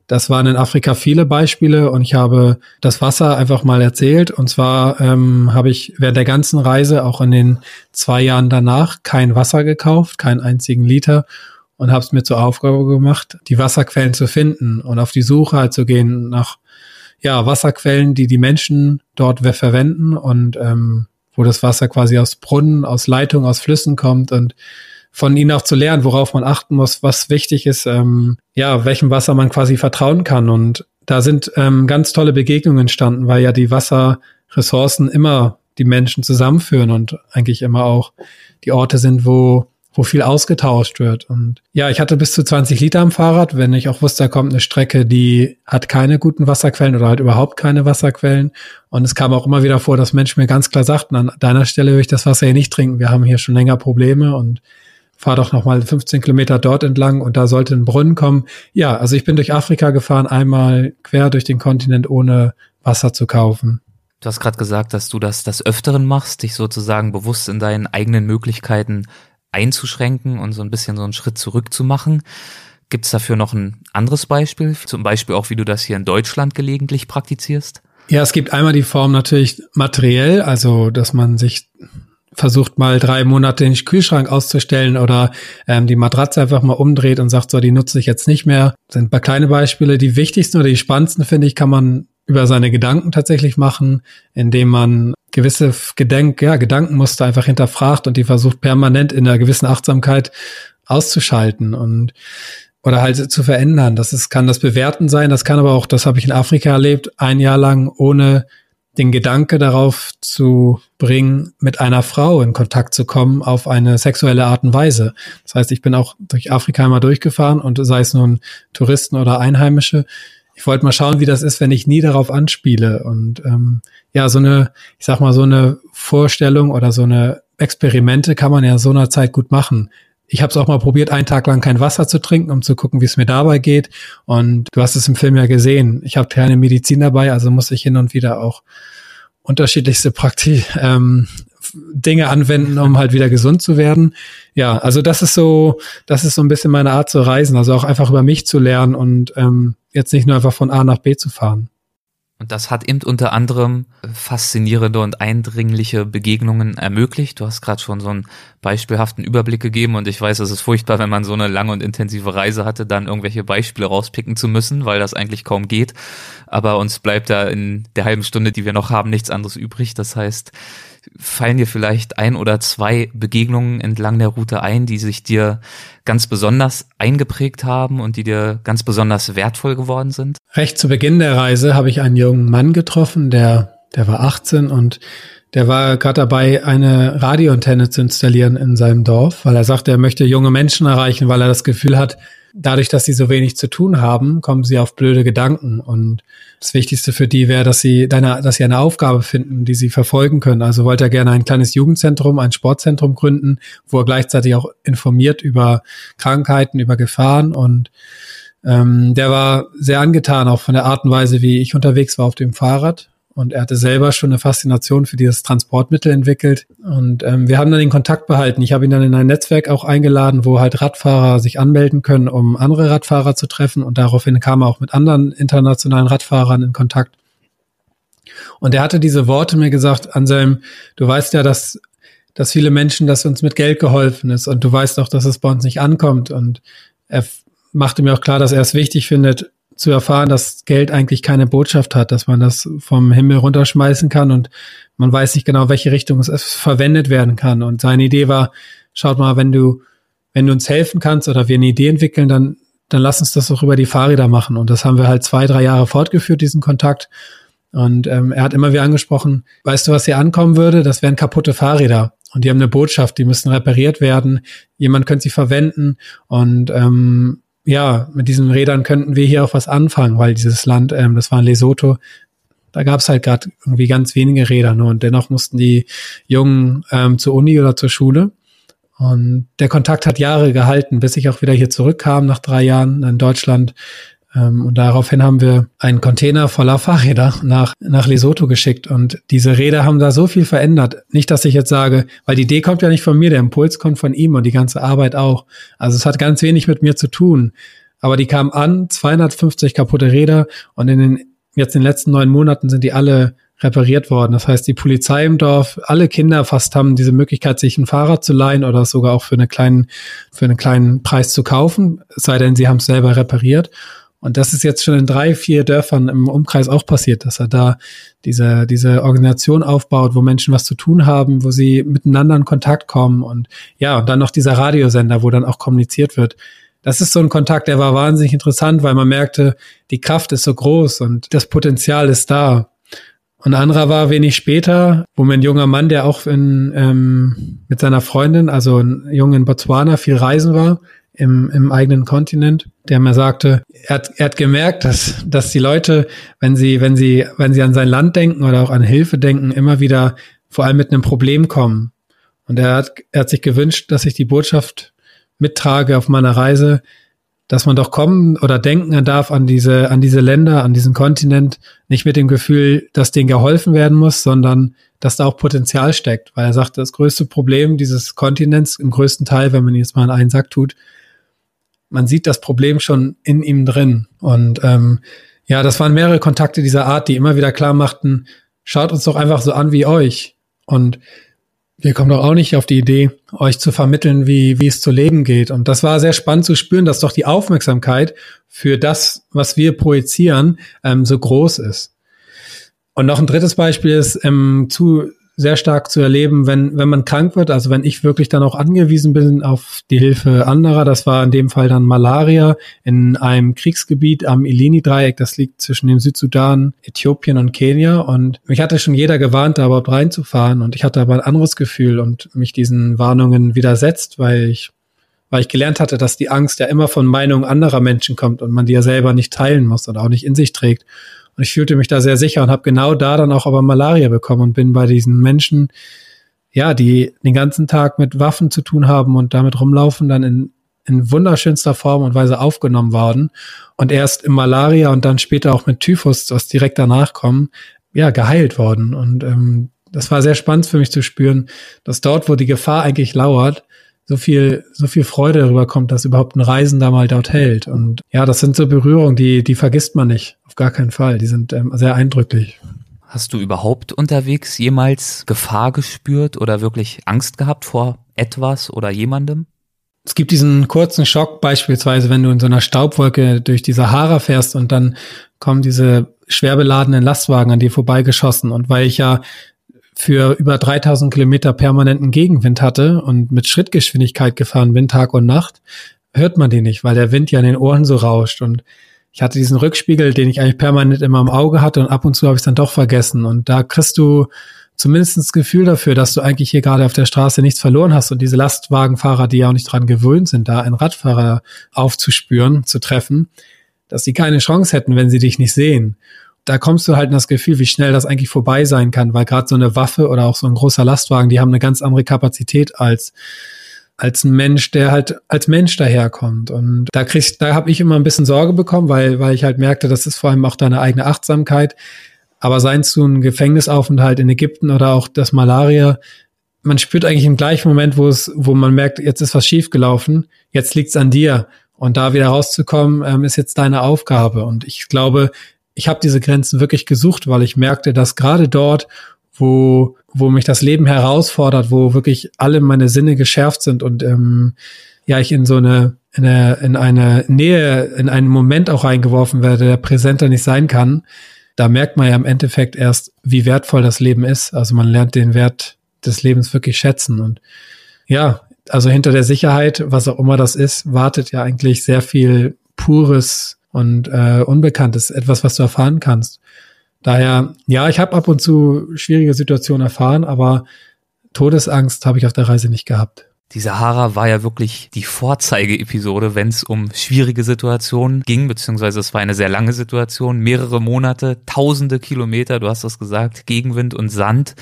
Das waren in Afrika viele Beispiele und ich habe das Wasser einfach mal erzählt. Und zwar ähm, habe ich während der ganzen Reise, auch in den zwei Jahren danach, kein Wasser gekauft, keinen einzigen Liter und habe es mir zur Aufgabe gemacht, die Wasserquellen zu finden und auf die Suche halt zu gehen nach ja Wasserquellen, die die Menschen dort verwenden und ähm, wo das Wasser quasi aus Brunnen, aus Leitungen, aus Flüssen kommt und von ihnen auch zu lernen, worauf man achten muss, was wichtig ist, ähm, ja, welchem Wasser man quasi vertrauen kann. Und da sind ähm, ganz tolle Begegnungen entstanden, weil ja die Wasserressourcen immer die Menschen zusammenführen und eigentlich immer auch die Orte sind, wo wo viel ausgetauscht wird. Und ja, ich hatte bis zu 20 Liter am Fahrrad, wenn ich auch wusste, da kommt eine Strecke, die hat keine guten Wasserquellen oder halt überhaupt keine Wasserquellen. Und es kam auch immer wieder vor, dass Menschen mir ganz klar sagten, an deiner Stelle will ich das Wasser hier nicht trinken. Wir haben hier schon länger Probleme und fahr doch noch mal 15 Kilometer dort entlang und da sollte ein Brunnen kommen. Ja, also ich bin durch Afrika gefahren, einmal quer durch den Kontinent, ohne Wasser zu kaufen. Du hast gerade gesagt, dass du das des Öfteren machst, dich sozusagen bewusst in deinen eigenen Möglichkeiten einzuschränken und so ein bisschen so einen Schritt zurück zu machen. Gibt es dafür noch ein anderes Beispiel? Zum Beispiel auch, wie du das hier in Deutschland gelegentlich praktizierst? Ja, es gibt einmal die Form natürlich materiell, also dass man sich versucht mal drei Monate den Kühlschrank auszustellen oder ähm, die Matratze einfach mal umdreht und sagt, so, die nutze ich jetzt nicht mehr. Das sind ein paar kleine Beispiele. Die wichtigsten oder die spannendsten, finde ich, kann man über seine Gedanken tatsächlich machen, indem man gewisse Gedenk, ja, Gedankenmuster einfach hinterfragt und die versucht permanent in einer gewissen Achtsamkeit auszuschalten und oder halt zu verändern. Das ist, kann das Bewerten sein, das kann aber auch, das habe ich in Afrika erlebt, ein Jahr lang ohne den Gedanke darauf zu bringen, mit einer Frau in Kontakt zu kommen auf eine sexuelle Art und Weise. Das heißt, ich bin auch durch Afrika einmal durchgefahren und sei es nun Touristen oder Einheimische, ich wollte mal schauen, wie das ist, wenn ich nie darauf anspiele. Und ähm, ja, so eine, ich sag mal, so eine Vorstellung oder so eine Experimente kann man ja so einer Zeit gut machen. Ich habe es auch mal probiert, einen Tag lang kein Wasser zu trinken, um zu gucken, wie es mir dabei geht. Und du hast es im Film ja gesehen. Ich habe keine Medizin dabei, also muss ich hin und wieder auch unterschiedlichste Praktik ähm, Dinge anwenden, um halt wieder gesund zu werden. Ja, also das ist so, das ist so ein bisschen meine Art zu reisen, also auch einfach über mich zu lernen und ähm, jetzt nicht nur einfach von A nach B zu fahren. Und das hat eben unter anderem faszinierende und eindringliche Begegnungen ermöglicht. Du hast gerade schon so einen beispielhaften Überblick gegeben und ich weiß, es ist furchtbar, wenn man so eine lange und intensive Reise hatte, dann irgendwelche Beispiele rauspicken zu müssen, weil das eigentlich kaum geht. Aber uns bleibt da in der halben Stunde, die wir noch haben, nichts anderes übrig. Das heißt, fallen dir vielleicht ein oder zwei Begegnungen entlang der Route ein, die sich dir ganz besonders eingeprägt haben und die dir ganz besonders wertvoll geworden sind? Recht zu Beginn der Reise habe ich einen jungen Mann getroffen, der der war 18 und der war gerade dabei, eine Radioantenne zu installieren in seinem Dorf, weil er sagte, er möchte junge Menschen erreichen, weil er das Gefühl hat, dadurch, dass sie so wenig zu tun haben, kommen sie auf blöde Gedanken. Und das Wichtigste für die wäre, dass sie deine, dass sie eine Aufgabe finden, die sie verfolgen können. Also wollte er gerne ein kleines Jugendzentrum, ein Sportzentrum gründen, wo er gleichzeitig auch informiert über Krankheiten, über Gefahren und ähm, der war sehr angetan auch von der Art und Weise, wie ich unterwegs war auf dem Fahrrad und er hatte selber schon eine Faszination für dieses Transportmittel entwickelt. Und ähm, wir haben dann den Kontakt behalten. Ich habe ihn dann in ein Netzwerk auch eingeladen, wo halt Radfahrer sich anmelden können, um andere Radfahrer zu treffen. Und daraufhin kam er auch mit anderen internationalen Radfahrern in Kontakt. Und er hatte diese Worte mir gesagt, Anselm, du weißt ja, dass, dass viele Menschen, dass uns mit Geld geholfen ist. Und du weißt auch, dass es bei uns nicht ankommt. Und er machte mir auch klar, dass er es wichtig findet, zu erfahren, dass Geld eigentlich keine Botschaft hat, dass man das vom Himmel runterschmeißen kann und man weiß nicht genau, welche Richtung es verwendet werden kann. Und seine Idee war, schaut mal, wenn du, wenn du uns helfen kannst oder wir eine Idee entwickeln, dann, dann lass uns das auch über die Fahrräder machen. Und das haben wir halt zwei, drei Jahre fortgeführt, diesen Kontakt. Und ähm, er hat immer wieder angesprochen, weißt du, was hier ankommen würde? Das wären kaputte Fahrräder. Und die haben eine Botschaft, die müssen repariert werden. Jemand könnte sie verwenden. Und ähm, ja, mit diesen Rädern könnten wir hier auch was anfangen, weil dieses Land, ähm, das war in Lesotho, da gab es halt gerade irgendwie ganz wenige Räder nur und dennoch mussten die Jungen ähm, zur Uni oder zur Schule. Und der Kontakt hat Jahre gehalten, bis ich auch wieder hier zurückkam nach drei Jahren in Deutschland und daraufhin haben wir einen Container voller Fahrräder nach, nach Lesotho geschickt. Und diese Räder haben da so viel verändert. Nicht, dass ich jetzt sage, weil die Idee kommt ja nicht von mir, der Impuls kommt von ihm und die ganze Arbeit auch. Also es hat ganz wenig mit mir zu tun. Aber die kamen an, 250 kaputte Räder und in den, jetzt in den letzten neun Monaten sind die alle repariert worden. Das heißt, die Polizei im Dorf, alle Kinder fast haben diese Möglichkeit, sich ein Fahrrad zu leihen oder sogar auch für einen kleinen, für einen kleinen Preis zu kaufen, es sei denn, sie haben es selber repariert. Und das ist jetzt schon in drei, vier Dörfern im Umkreis auch passiert, dass er da diese, diese Organisation aufbaut, wo Menschen was zu tun haben, wo sie miteinander in Kontakt kommen und ja, und dann noch dieser Radiosender, wo dann auch kommuniziert wird. Das ist so ein Kontakt, der war wahnsinnig interessant, weil man merkte, die Kraft ist so groß und das Potenzial ist da. Und ein anderer war wenig später, wo mir ein junger Mann, der auch in, ähm, mit seiner Freundin, also ein Junge in Botswana, viel reisen war, im, im eigenen Kontinent, der mir sagte, er hat, er hat gemerkt, dass, dass die Leute, wenn sie, wenn sie, wenn sie an sein Land denken oder auch an Hilfe denken, immer wieder vor allem mit einem Problem kommen. Und er hat, er hat sich gewünscht, dass ich die Botschaft mittrage auf meiner Reise, dass man doch kommen oder denken darf an diese, an diese Länder, an diesen Kontinent, nicht mit dem Gefühl, dass denen geholfen werden muss, sondern dass da auch Potenzial steckt. Weil er sagt, das größte Problem dieses Kontinents, im größten Teil, wenn man jetzt mal in einen Sack tut, man sieht das Problem schon in ihm drin. Und ähm, ja, das waren mehrere Kontakte dieser Art, die immer wieder klar machten, schaut uns doch einfach so an wie euch. Und wir kommen doch auch nicht auf die Idee, euch zu vermitteln, wie, wie es zu leben geht. Und das war sehr spannend zu spüren, dass doch die Aufmerksamkeit für das, was wir projizieren, ähm, so groß ist. Und noch ein drittes Beispiel ist, ähm, zu sehr stark zu erleben, wenn, wenn man krank wird, also wenn ich wirklich dann auch angewiesen bin auf die Hilfe anderer. Das war in dem Fall dann Malaria in einem Kriegsgebiet am Ilini-Dreieck. Das liegt zwischen dem Südsudan, Äthiopien und Kenia. Und mich hatte schon jeder gewarnt, da überhaupt reinzufahren. Und ich hatte aber ein anderes Gefühl und mich diesen Warnungen widersetzt, weil ich weil ich gelernt hatte, dass die Angst ja immer von Meinungen anderer Menschen kommt und man die ja selber nicht teilen muss oder auch nicht in sich trägt. Und ich fühlte mich da sehr sicher und habe genau da dann auch aber Malaria bekommen und bin bei diesen Menschen, ja, die den ganzen Tag mit Waffen zu tun haben und damit rumlaufen, dann in, in wunderschönster Form und Weise aufgenommen worden und erst im Malaria und dann später auch mit Typhus, was direkt danach kommen, ja, geheilt worden. Und ähm, das war sehr spannend für mich zu spüren, dass dort, wo die Gefahr eigentlich lauert, so viel, so viel Freude darüber kommt, dass überhaupt ein Reisender mal dort hält. Und ja, das sind so Berührungen, die, die vergisst man nicht. Auf gar keinen Fall. Die sind ähm, sehr eindrücklich. Hast du überhaupt unterwegs jemals Gefahr gespürt oder wirklich Angst gehabt vor etwas oder jemandem? Es gibt diesen kurzen Schock beispielsweise, wenn du in so einer Staubwolke durch die Sahara fährst und dann kommen diese schwer beladenen Lastwagen an dir vorbeigeschossen. Und weil ich ja für über 3000 Kilometer permanenten Gegenwind hatte und mit Schrittgeschwindigkeit gefahren bin, Tag und Nacht, hört man den nicht, weil der Wind ja in den Ohren so rauscht. Und ich hatte diesen Rückspiegel, den ich eigentlich permanent immer im Auge hatte und ab und zu habe ich es dann doch vergessen. Und da kriegst du zumindest das Gefühl dafür, dass du eigentlich hier gerade auf der Straße nichts verloren hast und diese Lastwagenfahrer, die ja auch nicht dran gewöhnt sind, da einen Radfahrer aufzuspüren, zu treffen, dass sie keine Chance hätten, wenn sie dich nicht sehen. Da kommst du halt in das Gefühl, wie schnell das eigentlich vorbei sein kann, weil gerade so eine Waffe oder auch so ein großer Lastwagen, die haben eine ganz andere Kapazität als als ein Mensch, der halt als Mensch daherkommt. Und da kriegst, da habe ich immer ein bisschen Sorge bekommen, weil, weil ich halt merkte, das ist vor allem auch deine eigene Achtsamkeit. Aber seien so ein Gefängnisaufenthalt in Ägypten oder auch das Malaria, man spürt eigentlich im gleichen Moment, wo es, wo man merkt, jetzt ist was schiefgelaufen, jetzt liegt's an dir. Und da wieder rauszukommen, ähm, ist jetzt deine Aufgabe. Und ich glaube, ich habe diese Grenzen wirklich gesucht, weil ich merkte, dass gerade dort, wo, wo mich das Leben herausfordert, wo wirklich alle meine Sinne geschärft sind und ähm, ja, ich in so eine, in eine, in eine Nähe, in einen Moment auch reingeworfen werde, der präsenter nicht sein kann, da merkt man ja im Endeffekt erst, wie wertvoll das Leben ist. Also man lernt den Wert des Lebens wirklich schätzen. Und ja, also hinter der Sicherheit, was auch immer das ist, wartet ja eigentlich sehr viel Pures und äh, Unbekanntes, etwas, was du erfahren kannst. Daher, ja, ich habe ab und zu schwierige Situationen erfahren, aber Todesangst habe ich auf der Reise nicht gehabt. Die Sahara war ja wirklich die Vorzeige-Episode, wenn es um schwierige Situationen ging, beziehungsweise es war eine sehr lange Situation, mehrere Monate, tausende Kilometer, du hast das gesagt, Gegenwind und Sand.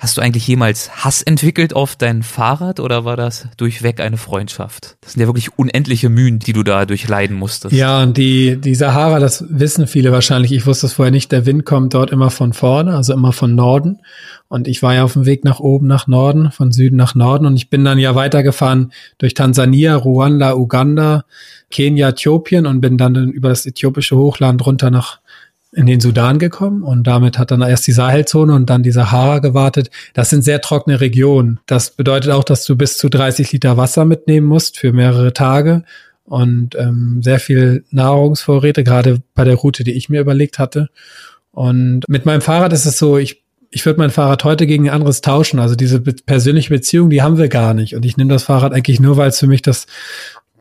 Hast du eigentlich jemals Hass entwickelt auf dein Fahrrad oder war das durchweg eine Freundschaft? Das sind ja wirklich unendliche Mühen, die du da durchleiden musstest. Ja, und die, die Sahara, das wissen viele wahrscheinlich. Ich wusste es vorher nicht. Der Wind kommt dort immer von vorne, also immer von Norden. Und ich war ja auf dem Weg nach oben, nach Norden, von Süden nach Norden. Und ich bin dann ja weitergefahren durch Tansania, Ruanda, Uganda, Kenia, Äthiopien und bin dann über das äthiopische Hochland runter nach in den Sudan gekommen und damit hat dann erst die Sahelzone und dann die Sahara gewartet. Das sind sehr trockene Regionen. Das bedeutet auch, dass du bis zu 30 Liter Wasser mitnehmen musst für mehrere Tage und ähm, sehr viel Nahrungsvorräte, gerade bei der Route, die ich mir überlegt hatte. Und mit meinem Fahrrad ist es so, ich ich würde mein Fahrrad heute gegen ein anderes tauschen. Also diese persönliche Beziehung, die haben wir gar nicht. Und ich nehme das Fahrrad eigentlich nur, weil es für mich das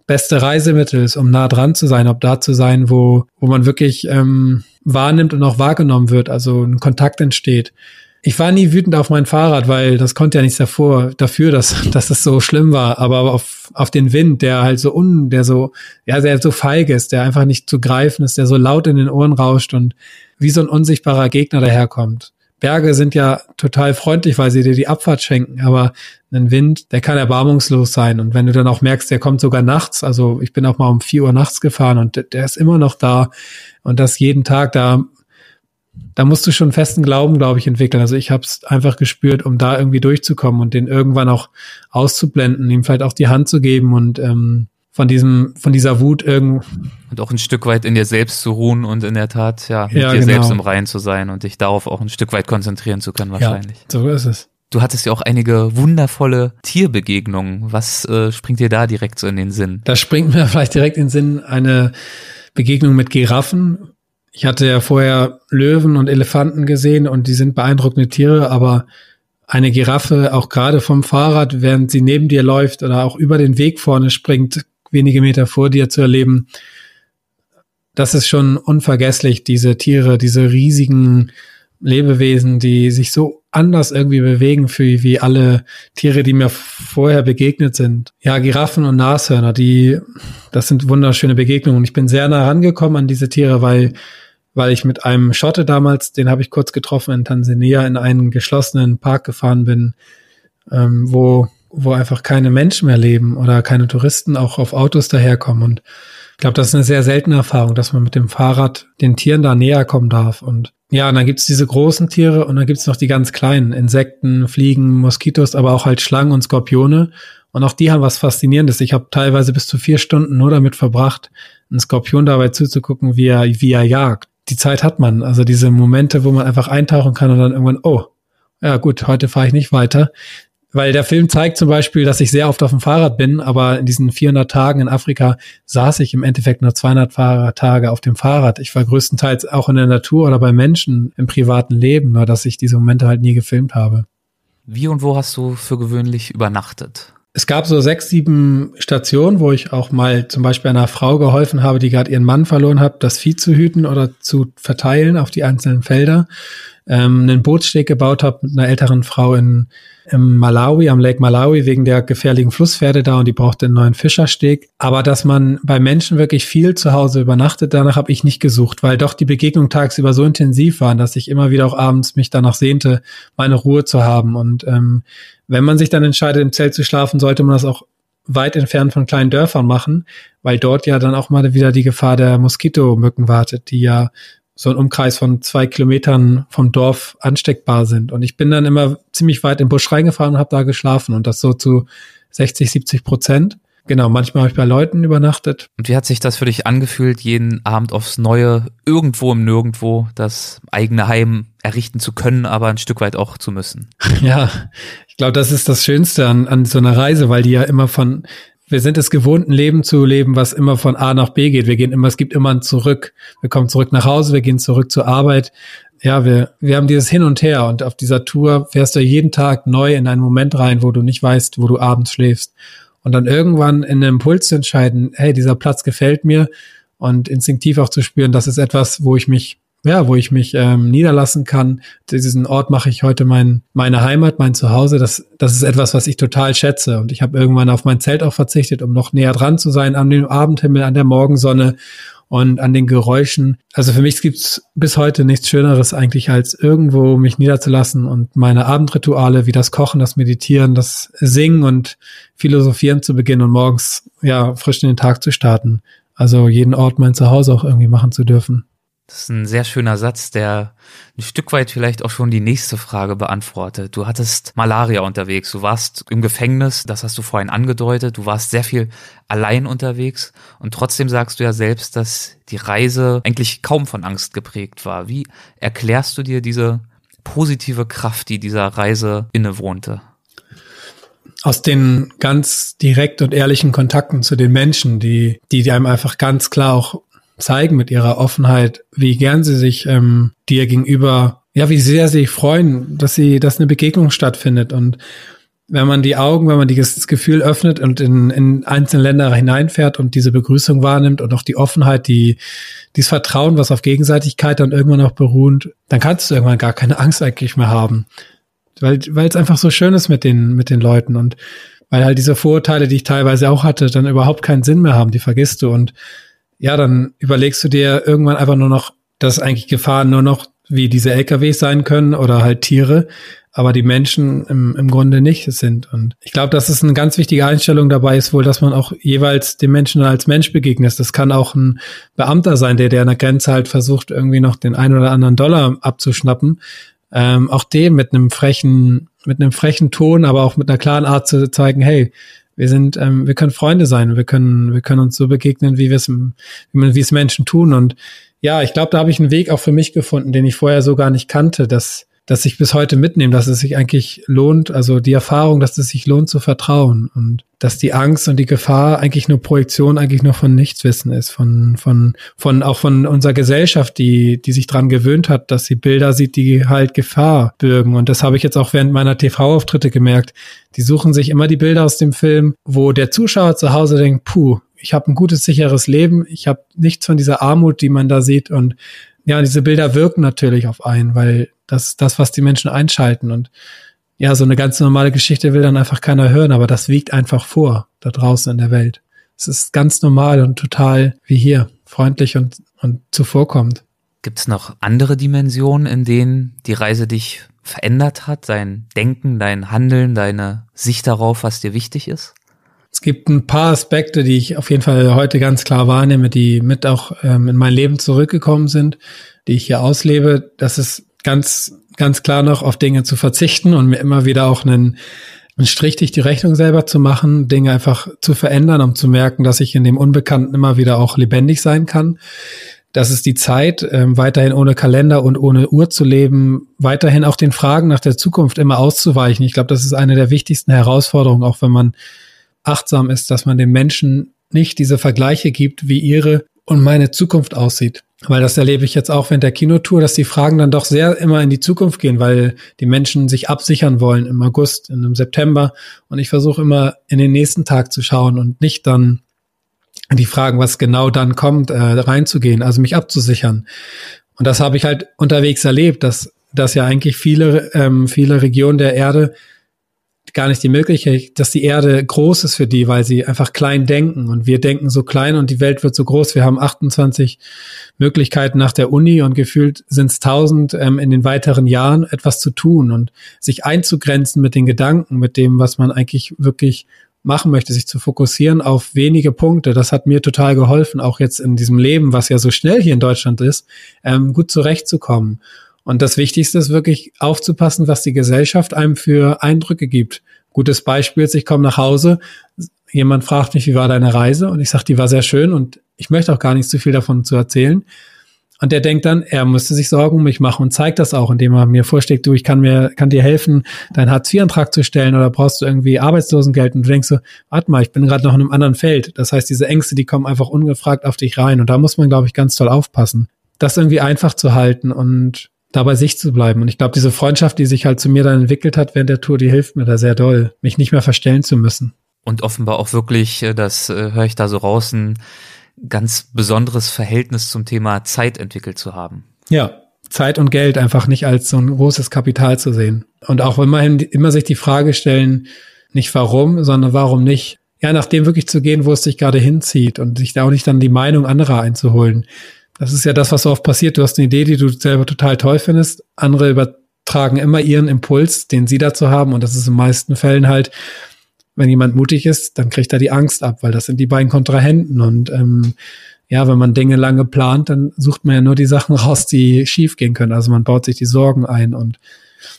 beste Reisemittel ist, um nah dran zu sein, ob da zu sein, wo, wo man wirklich ähm, wahrnimmt und auch wahrgenommen wird, also ein Kontakt entsteht. Ich war nie wütend auf mein Fahrrad, weil das konnte ja nichts davor, dafür, dass, dass es so schlimm war. Aber auf, auf den Wind, der halt so un, der so, ja, der so feig ist, der einfach nicht zu greifen ist, der so laut in den Ohren rauscht und wie so ein unsichtbarer Gegner daherkommt. Berge sind ja total freundlich, weil sie dir die Abfahrt schenken, aber ein Wind, der kann erbarmungslos sein. Und wenn du dann auch merkst, der kommt sogar nachts, also ich bin auch mal um vier Uhr nachts gefahren und der ist immer noch da und das jeden Tag, da, da musst du schon festen Glauben, glaube ich, entwickeln. Also ich habe es einfach gespürt, um da irgendwie durchzukommen und den irgendwann auch auszublenden, ihm vielleicht auch die Hand zu geben und ähm, von diesem, von dieser Wut irgend und auch ein Stück weit in dir selbst zu ruhen und in der Tat ja mit ja, dir genau. selbst im Reinen zu sein und dich darauf auch ein Stück weit konzentrieren zu können wahrscheinlich. Ja, so ist es. Du hattest ja auch einige wundervolle Tierbegegnungen. Was äh, springt dir da direkt so in den Sinn? Da springt mir vielleicht direkt in den Sinn eine Begegnung mit Giraffen. Ich hatte ja vorher Löwen und Elefanten gesehen und die sind beeindruckende Tiere, aber eine Giraffe auch gerade vom Fahrrad, während sie neben dir läuft oder auch über den Weg vorne springt, wenige Meter vor dir zu erleben, das ist schon unvergesslich, diese Tiere, diese riesigen Lebewesen, die sich so anders irgendwie bewegen für wie alle Tiere, die mir vorher begegnet sind. Ja, Giraffen und Nashörner, die, das sind wunderschöne Begegnungen. Ich bin sehr nah rangekommen an diese Tiere, weil, weil ich mit einem Schotte damals, den habe ich kurz getroffen in Tansania, in einen geschlossenen Park gefahren bin, ähm, wo wo einfach keine Menschen mehr leben oder keine Touristen auch auf Autos daherkommen. Und ich glaube, das ist eine sehr seltene Erfahrung, dass man mit dem Fahrrad den Tieren da näher kommen darf. Und ja, und dann gibt's diese großen Tiere und dann gibt's noch die ganz kleinen Insekten, Fliegen, Moskitos, aber auch halt Schlangen und Skorpione. Und auch die haben was Faszinierendes. Ich habe teilweise bis zu vier Stunden nur damit verbracht, einen Skorpion dabei zuzugucken, wie er, wie er jagt. Die Zeit hat man. Also diese Momente, wo man einfach eintauchen kann und dann irgendwann, oh, ja gut, heute fahre ich nicht weiter. Weil der Film zeigt zum Beispiel, dass ich sehr oft auf dem Fahrrad bin, aber in diesen 400 Tagen in Afrika saß ich im Endeffekt nur 200 Tage auf dem Fahrrad. Ich war größtenteils auch in der Natur oder bei Menschen im privaten Leben, nur dass ich diese Momente halt nie gefilmt habe. Wie und wo hast du für gewöhnlich übernachtet? Es gab so sechs, sieben Stationen, wo ich auch mal zum Beispiel einer Frau geholfen habe, die gerade ihren Mann verloren hat, das Vieh zu hüten oder zu verteilen auf die einzelnen Felder. Ähm, einen Bootssteg gebaut habe mit einer älteren Frau in, im Malawi, am Lake Malawi, wegen der gefährlichen Flusspferde da und die brauchte einen neuen Fischersteg. Aber dass man bei Menschen wirklich viel zu Hause übernachtet, danach habe ich nicht gesucht, weil doch die Begegnungen tagsüber so intensiv waren, dass ich immer wieder auch abends mich danach sehnte, meine Ruhe zu haben. Und ähm, wenn man sich dann entscheidet, im Zelt zu schlafen, sollte man das auch weit entfernt von kleinen Dörfern machen, weil dort ja dann auch mal wieder die Gefahr der Moskitomücken wartet, die ja so ein Umkreis von zwei Kilometern vom Dorf ansteckbar sind. Und ich bin dann immer ziemlich weit im Busch reingefahren und habe da geschlafen und das so zu 60, 70 Prozent. Genau, manchmal habe ich bei Leuten übernachtet. Und wie hat sich das für dich angefühlt, jeden Abend aufs Neue, irgendwo im Nirgendwo, das eigene Heim errichten zu können, aber ein Stück weit auch zu müssen? Ja, ich glaube, das ist das Schönste an, an so einer Reise, weil die ja immer von wir sind es gewohnt, ein Leben zu leben, was immer von A nach B geht. Wir gehen immer, es gibt immer ein Zurück. Wir kommen zurück nach Hause, wir gehen zurück zur Arbeit. Ja, wir, wir haben dieses Hin und Her und auf dieser Tour fährst du jeden Tag neu in einen Moment rein, wo du nicht weißt, wo du abends schläfst. Und dann irgendwann in einem Impuls zu entscheiden, hey, dieser Platz gefällt mir und instinktiv auch zu spüren, das ist etwas, wo ich mich ja, wo ich mich ähm, niederlassen kann. Diesen Ort mache ich heute mein, meine Heimat, mein Zuhause. Das, das ist etwas, was ich total schätze. Und ich habe irgendwann auf mein Zelt auch verzichtet, um noch näher dran zu sein an dem Abendhimmel, an der Morgensonne und an den Geräuschen. Also für mich gibt's bis heute nichts Schöneres eigentlich, als irgendwo mich niederzulassen und meine Abendrituale wie das Kochen, das Meditieren, das Singen und Philosophieren zu beginnen und morgens ja frisch in den Tag zu starten. Also jeden Ort mein Zuhause auch irgendwie machen zu dürfen. Das ist ein sehr schöner Satz, der ein Stück weit vielleicht auch schon die nächste Frage beantwortet. Du hattest Malaria unterwegs, du warst im Gefängnis, das hast du vorhin angedeutet, du warst sehr viel allein unterwegs und trotzdem sagst du ja selbst, dass die Reise eigentlich kaum von Angst geprägt war. Wie erklärst du dir diese positive Kraft, die dieser Reise innewohnte? aus den ganz direkt und ehrlichen Kontakten zu den Menschen, die, die einem einfach ganz klar auch zeigen mit ihrer Offenheit, wie gern sie sich ähm, dir gegenüber, ja, wie sehr sie sich freuen, dass sie, dass eine Begegnung stattfindet. Und wenn man die Augen, wenn man das Gefühl öffnet und in, in einzelne Länder hineinfährt und diese Begrüßung wahrnimmt und auch die Offenheit, die, dieses Vertrauen, was auf Gegenseitigkeit dann irgendwann auch beruht, dann kannst du irgendwann gar keine Angst eigentlich mehr haben. Weil, weil es einfach so schön ist mit den, mit den Leuten und weil halt diese Vorurteile, die ich teilweise auch hatte, dann überhaupt keinen Sinn mehr haben, die vergisst du und ja, dann überlegst du dir irgendwann einfach nur noch, dass eigentlich Gefahren nur noch wie diese LKWs sein können oder halt Tiere, aber die Menschen im, im Grunde nicht sind. Und ich glaube, dass es eine ganz wichtige Einstellung dabei ist wohl, dass man auch jeweils dem Menschen als Mensch begegnet. Das kann auch ein Beamter sein, der, der an der Grenze halt versucht, irgendwie noch den einen oder anderen Dollar abzuschnappen. Ähm, auch dem mit einem frechen, mit einem frechen Ton, aber auch mit einer klaren Art zu zeigen, hey, wir sind, ähm, wir können Freunde sein, wir können, wir können uns so begegnen, wie wir es, wie es Menschen tun. Und ja, ich glaube, da habe ich einen Weg auch für mich gefunden, den ich vorher so gar nicht kannte, dass dass ich bis heute mitnehme, dass es sich eigentlich lohnt, also die Erfahrung, dass es sich lohnt zu vertrauen und dass die Angst und die Gefahr eigentlich nur Projektion, eigentlich nur von Nichtswissen ist, von, von, von, auch von unserer Gesellschaft, die, die sich dran gewöhnt hat, dass sie Bilder sieht, die halt Gefahr bürgen. Und das habe ich jetzt auch während meiner TV-Auftritte gemerkt. Die suchen sich immer die Bilder aus dem Film, wo der Zuschauer zu Hause denkt, puh, ich habe ein gutes, sicheres Leben, ich habe nichts von dieser Armut, die man da sieht und ja, diese Bilder wirken natürlich auf einen, weil das ist das, was die Menschen einschalten. Und ja, so eine ganz normale Geschichte will dann einfach keiner hören, aber das wiegt einfach vor, da draußen in der Welt. Es ist ganz normal und total wie hier, freundlich und, und zuvorkommt. Gibt es noch andere Dimensionen, in denen die Reise dich verändert hat? Dein Denken, dein Handeln, deine Sicht darauf, was dir wichtig ist? Es gibt ein paar Aspekte, die ich auf jeden Fall heute ganz klar wahrnehme, die mit auch ähm, in mein Leben zurückgekommen sind, die ich hier auslebe. Das ist ganz, ganz klar noch auf Dinge zu verzichten und mir immer wieder auch einen, einen Strich durch die Rechnung selber zu machen, Dinge einfach zu verändern, um zu merken, dass ich in dem Unbekannten immer wieder auch lebendig sein kann. Das ist die Zeit, ähm, weiterhin ohne Kalender und ohne Uhr zu leben, weiterhin auch den Fragen nach der Zukunft immer auszuweichen. Ich glaube, das ist eine der wichtigsten Herausforderungen, auch wenn man achtsam ist, dass man den Menschen nicht diese Vergleiche gibt wie ihre und meine Zukunft aussieht. Weil das erlebe ich jetzt auch während der Kinotour, dass die Fragen dann doch sehr immer in die Zukunft gehen, weil die Menschen sich absichern wollen im August, im September. Und ich versuche immer in den nächsten Tag zu schauen und nicht dann die Fragen, was genau dann kommt, äh, reinzugehen, also mich abzusichern. Und das habe ich halt unterwegs erlebt, dass, dass ja eigentlich viele, ähm, viele Regionen der Erde gar nicht die Möglichkeit, dass die Erde groß ist für die, weil sie einfach klein denken und wir denken so klein und die Welt wird so groß. Wir haben 28 Möglichkeiten nach der Uni und gefühlt sind es 1000 ähm, in den weiteren Jahren etwas zu tun und sich einzugrenzen mit den Gedanken, mit dem, was man eigentlich wirklich machen möchte, sich zu fokussieren auf wenige Punkte. Das hat mir total geholfen, auch jetzt in diesem Leben, was ja so schnell hier in Deutschland ist, ähm, gut zurechtzukommen. Und das Wichtigste ist wirklich aufzupassen, was die Gesellschaft einem für Eindrücke gibt. Gutes Beispiel ist, ich komme nach Hause, jemand fragt mich, wie war deine Reise? Und ich sage, die war sehr schön und ich möchte auch gar nicht zu viel davon zu erzählen. Und der denkt dann, er müsste sich Sorgen um mich machen und zeigt das auch, indem er mir vorschlägt, du, ich kann mir, kann dir helfen, deinen Hartz-IV-Antrag zu stellen oder brauchst du irgendwie Arbeitslosengeld und du denkst so, warte mal, ich bin gerade noch in einem anderen Feld. Das heißt, diese Ängste, die kommen einfach ungefragt auf dich rein und da muss man, glaube ich, ganz toll aufpassen, das irgendwie einfach zu halten und dabei sich zu bleiben. Und ich glaube, diese Freundschaft, die sich halt zu mir dann entwickelt hat während der Tour, die hilft mir da sehr doll, mich nicht mehr verstellen zu müssen. Und offenbar auch wirklich, äh, das äh, höre ich da so raus, ein ganz besonderes Verhältnis zum Thema Zeit entwickelt zu haben. Ja, Zeit und Geld einfach nicht als so ein großes Kapital zu sehen. Und auch immerhin immer sich die Frage stellen, nicht warum, sondern warum nicht. Ja, nach dem wirklich zu gehen, wo es sich gerade hinzieht und sich da auch nicht dann die Meinung anderer einzuholen. Das ist ja das, was so oft passiert. Du hast eine Idee, die du selber total toll findest. Andere übertragen immer ihren Impuls, den sie dazu haben. Und das ist in meisten Fällen halt, wenn jemand mutig ist, dann kriegt er die Angst ab, weil das sind die beiden Kontrahenten. Und ähm, ja, wenn man Dinge lange plant, dann sucht man ja nur die Sachen raus, die schief gehen können. Also man baut sich die Sorgen ein und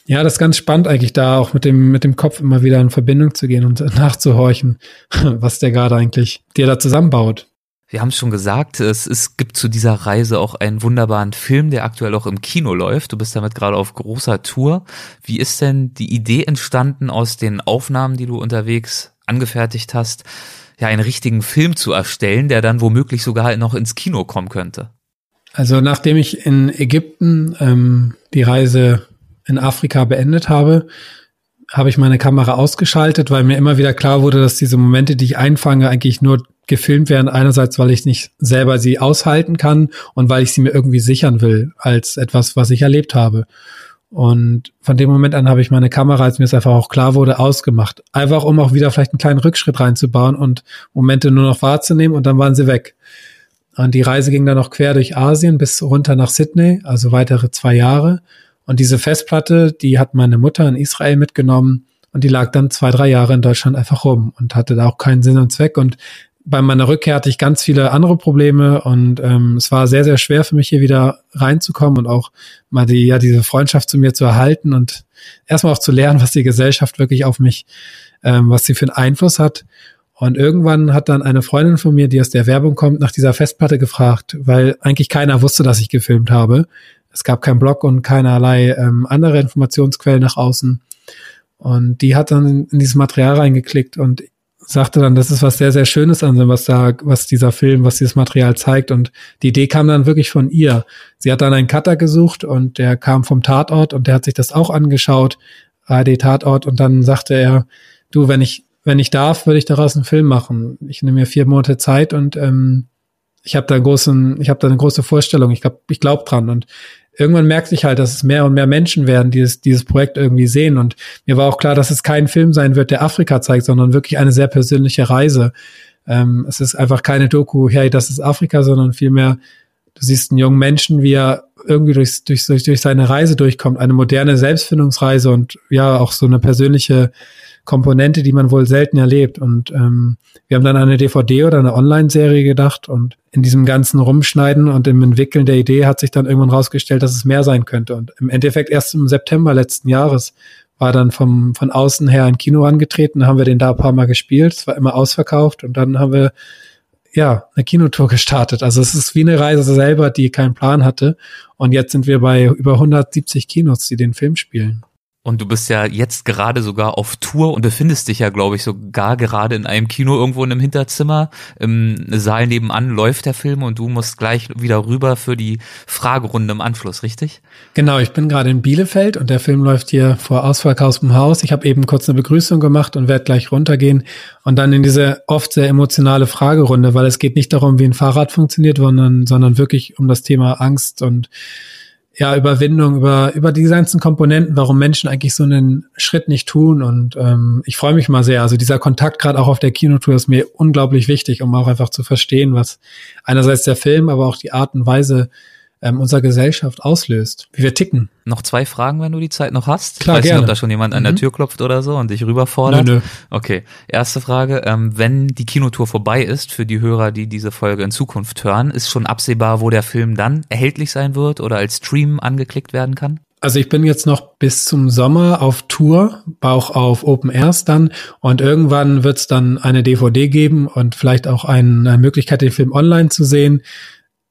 ja, das ist ganz spannend eigentlich da auch mit dem, mit dem Kopf immer wieder in Verbindung zu gehen und nachzuhorchen, was der gerade eigentlich dir da zusammenbaut. Wir haben es schon gesagt, es, es gibt zu dieser Reise auch einen wunderbaren Film, der aktuell auch im Kino läuft. Du bist damit gerade auf großer Tour. Wie ist denn die Idee entstanden aus den Aufnahmen, die du unterwegs angefertigt hast, ja, einen richtigen Film zu erstellen, der dann womöglich sogar noch ins Kino kommen könnte? Also nachdem ich in Ägypten ähm, die Reise in Afrika beendet habe, habe ich meine Kamera ausgeschaltet, weil mir immer wieder klar wurde, dass diese Momente, die ich einfange, eigentlich nur gefilmt werden. Einerseits, weil ich nicht selber sie aushalten kann und weil ich sie mir irgendwie sichern will als etwas, was ich erlebt habe. Und von dem Moment an habe ich meine Kamera, als mir es einfach auch klar wurde, ausgemacht. Einfach um auch wieder vielleicht einen kleinen Rückschritt reinzubauen und Momente nur noch wahrzunehmen und dann waren sie weg. Und die Reise ging dann noch quer durch Asien bis runter nach Sydney, also weitere zwei Jahre. Und diese Festplatte, die hat meine Mutter in Israel mitgenommen und die lag dann zwei, drei Jahre in Deutschland einfach rum und hatte da auch keinen Sinn und Zweck. Und bei meiner Rückkehr hatte ich ganz viele andere Probleme und ähm, es war sehr, sehr schwer für mich hier wieder reinzukommen und auch mal die, ja, diese Freundschaft zu mir zu erhalten und erstmal auch zu lernen, was die Gesellschaft wirklich auf mich, ähm, was sie für einen Einfluss hat. Und irgendwann hat dann eine Freundin von mir, die aus der Werbung kommt, nach dieser Festplatte gefragt, weil eigentlich keiner wusste, dass ich gefilmt habe. Es gab keinen Blog und keinerlei ähm, andere Informationsquellen nach außen. Und die hat dann in dieses Material reingeklickt und sagte dann, das ist was sehr, sehr Schönes an was da, was dieser Film, was dieses Material zeigt. Und die Idee kam dann wirklich von ihr. Sie hat dann einen Cutter gesucht und der kam vom Tatort und der hat sich das auch angeschaut, ARD Tatort, und dann sagte er, du, wenn ich, wenn ich darf, würde ich daraus einen Film machen. Ich nehme mir vier Monate Zeit und ähm, ich habe da großen, ich habe da eine große Vorstellung. Ich glaube, ich glaube dran. Und irgendwann merkte ich halt, dass es mehr und mehr Menschen werden, die dieses, dieses Projekt irgendwie sehen. Und mir war auch klar, dass es kein Film sein wird, der Afrika zeigt, sondern wirklich eine sehr persönliche Reise. Ähm, es ist einfach keine Doku, hey, das ist Afrika, sondern vielmehr, du siehst einen jungen Menschen, wie er irgendwie durch, durch, durch, durch seine Reise durchkommt, eine moderne Selbstfindungsreise und ja, auch so eine persönliche Komponente, die man wohl selten erlebt. Und ähm, wir haben dann eine DVD oder eine Online-Serie gedacht und in diesem ganzen Rumschneiden und im Entwickeln der Idee hat sich dann irgendwann rausgestellt, dass es mehr sein könnte. Und im Endeffekt erst im September letzten Jahres war dann vom, von außen her ein Kino angetreten, haben wir den da ein paar Mal gespielt, es war immer ausverkauft und dann haben wir ja, eine Kinotour gestartet. Also es ist wie eine Reise selber, die keinen Plan hatte. Und jetzt sind wir bei über 170 Kinos, die den Film spielen. Und du bist ja jetzt gerade sogar auf Tour und befindest dich ja, glaube ich, sogar gerade in einem Kino irgendwo in einem Hinterzimmer. Im Saal nebenan läuft der Film und du musst gleich wieder rüber für die Fragerunde im Anschluss, richtig? Genau, ich bin gerade in Bielefeld und der Film läuft hier vor ausverkauftem Haus. Ich habe eben kurz eine Begrüßung gemacht und werde gleich runtergehen und dann in diese oft sehr emotionale Fragerunde, weil es geht nicht darum, wie ein Fahrrad funktioniert, sondern, sondern wirklich um das Thema Angst und ja, Überwindung, über, über die ganzen Komponenten, warum Menschen eigentlich so einen Schritt nicht tun. Und ähm, ich freue mich mal sehr. Also dieser Kontakt gerade auch auf der Kinotour ist mir unglaublich wichtig, um auch einfach zu verstehen, was einerseits der Film, aber auch die Art und Weise ähm, unserer Gesellschaft auslöst, wie wir ticken. Noch zwei Fragen, wenn du die Zeit noch hast. Klar, ich weiß gerne. nicht, ob da schon jemand an der Mhm. Tür klopft oder so und dich rüberfordert. Nö, nö. Okay, erste Frage. Ähm, wenn die Kinotour vorbei ist, für die Hörer, die diese Folge in Zukunft hören, ist schon absehbar, wo der Film dann erhältlich sein wird oder als Stream angeklickt werden kann? Also ich bin jetzt noch bis zum Sommer auf Tour, auch auf Open Airs dann und irgendwann wird es dann eine DVD geben und vielleicht auch eine Möglichkeit, den Film online zu sehen.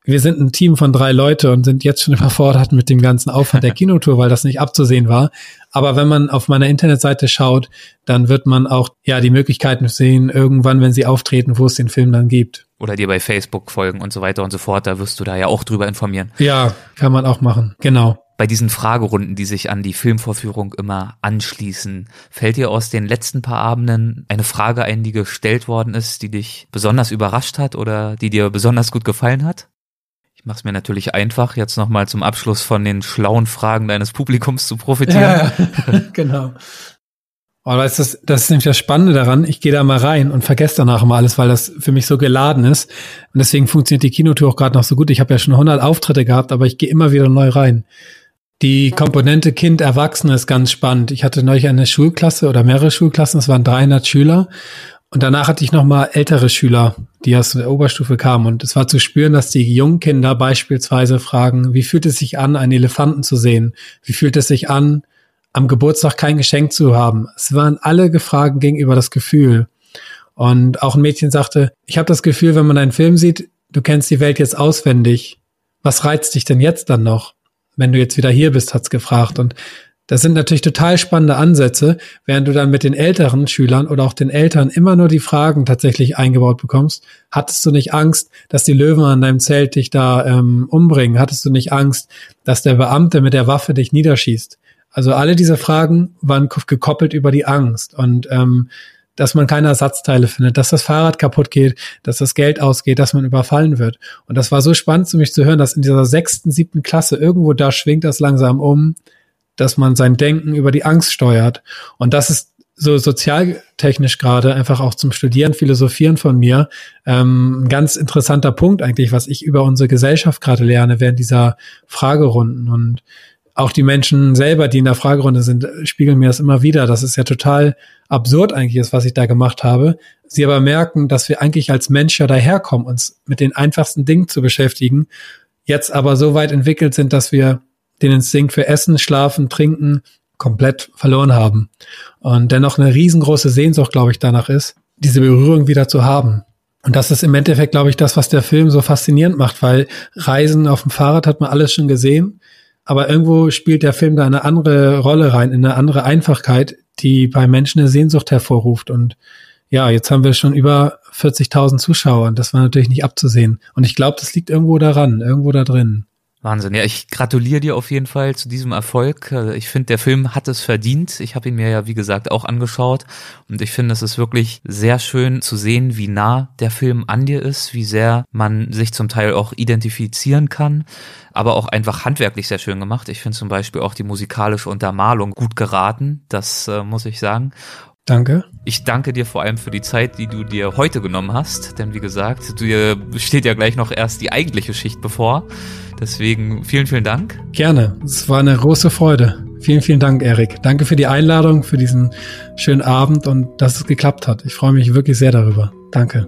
Wir sind ein Team von drei Leute und sind jetzt schon überfordert mit dem ganzen Aufwand der Kinotour, weil das nicht abzusehen war. Aber wenn man auf meiner Internetseite schaut, dann wird man auch ja die Möglichkeiten sehen, irgendwann, wenn sie auftreten, wo es den Film dann gibt. Oder dir bei Facebook folgen und so weiter und so fort. Da wirst du da ja auch drüber informieren. Ja, kann man auch machen. Genau. Bei diesen Fragerunden, die sich an die Filmvorführung immer anschließen, fällt dir aus den letzten paar Abenden eine Frage ein, die gestellt worden ist, die dich besonders überrascht hat oder die dir besonders gut gefallen hat? Ich mache es mir natürlich einfach, jetzt nochmal zum Abschluss von den schlauen Fragen deines Publikums zu profitieren. Ja, genau. Aber das ist, das ist nämlich das Spannende daran. Ich gehe da mal rein und vergesse danach mal alles, weil das für mich so geladen ist. Und deswegen funktioniert die Kinotour auch gerade noch so gut. Ich habe ja schon 100 Auftritte gehabt, aber ich gehe immer wieder neu rein. Die Komponente Kind Erwachsene ist ganz spannend. Ich hatte neulich eine Schulklasse oder mehrere Schulklassen. Es waren 300 Schüler. Und danach hatte ich noch mal ältere Schüler, die aus der Oberstufe kamen. Und es war zu spüren, dass die jungen Kinder beispielsweise fragen, wie fühlt es sich an, einen Elefanten zu sehen? Wie fühlt es sich an, am Geburtstag kein Geschenk zu haben? Es waren alle gefragt gegenüber das Gefühl. Und auch ein Mädchen sagte, ich habe das Gefühl, wenn man einen Film sieht, du kennst die Welt jetzt auswendig. Was reizt dich denn jetzt dann noch? Wenn du jetzt wieder hier bist, hat's gefragt. Und das sind natürlich total spannende Ansätze, während du dann mit den älteren Schülern oder auch den Eltern immer nur die Fragen tatsächlich eingebaut bekommst. Hattest du nicht Angst, dass die Löwen an deinem Zelt dich da ähm, umbringen? Hattest du nicht Angst, dass der Beamte mit der Waffe dich niederschießt? Also alle diese Fragen waren gekoppelt über die Angst und ähm, dass man keine Ersatzteile findet, dass das Fahrrad kaputt geht, dass das Geld ausgeht, dass man überfallen wird. Und das war so spannend für mich zu hören, dass in dieser sechsten, siebten Klasse irgendwo da schwingt das langsam um, dass man sein Denken über die Angst steuert. Und das ist so sozialtechnisch gerade einfach auch zum Studieren, Philosophieren von mir ähm, ein ganz interessanter Punkt eigentlich, was ich über unsere Gesellschaft gerade lerne während dieser Fragerunden. Und auch die Menschen selber, die in der Fragerunde sind, spiegeln mir das immer wieder. Das ist ja total absurd eigentlich ist, was ich da gemacht habe. Sie aber merken, dass wir eigentlich als Mensch ja daherkommen, uns mit den einfachsten Dingen zu beschäftigen, jetzt aber so weit entwickelt sind, dass wir den Instinkt für Essen, Schlafen, Trinken komplett verloren haben. Und dennoch eine riesengroße Sehnsucht, glaube ich, danach ist, diese Berührung wieder zu haben. Und das ist im Endeffekt, glaube ich, das, was der Film so faszinierend macht, weil Reisen auf dem Fahrrad hat man alles schon gesehen. Aber irgendwo spielt der Film da eine andere Rolle rein, in eine andere Einfachkeit, die bei Menschen eine Sehnsucht hervorruft. Und ja, jetzt haben wir schon über 40.000 Zuschauer und das war natürlich nicht abzusehen. Und ich glaube, das liegt irgendwo daran, irgendwo da drin. Wahnsinn. Ja, ich gratuliere dir auf jeden Fall zu diesem Erfolg. Also Ich finde, der Film hat es verdient. Ich habe ihn mir ja, wie gesagt, auch angeschaut. Und ich finde, es ist wirklich sehr schön zu sehen, wie nah der Film an dir ist, wie sehr man sich zum Teil auch identifizieren kann, aber auch einfach handwerklich sehr schön gemacht. Ich finde zum Beispiel auch die musikalische Untermalung gut geraten. Das äh, muss ich sagen. Danke. Ich danke dir vor allem für die Zeit, die du dir heute genommen hast, denn wie gesagt, dir steht ja gleich noch erst die eigentliche Schicht bevor. Deswegen vielen, vielen Dank. Gerne. Es war eine große Freude. Vielen, vielen Dank, Erik. Danke für die Einladung, für diesen schönen Abend und dass es geklappt hat. Ich freue mich wirklich sehr darüber. Danke.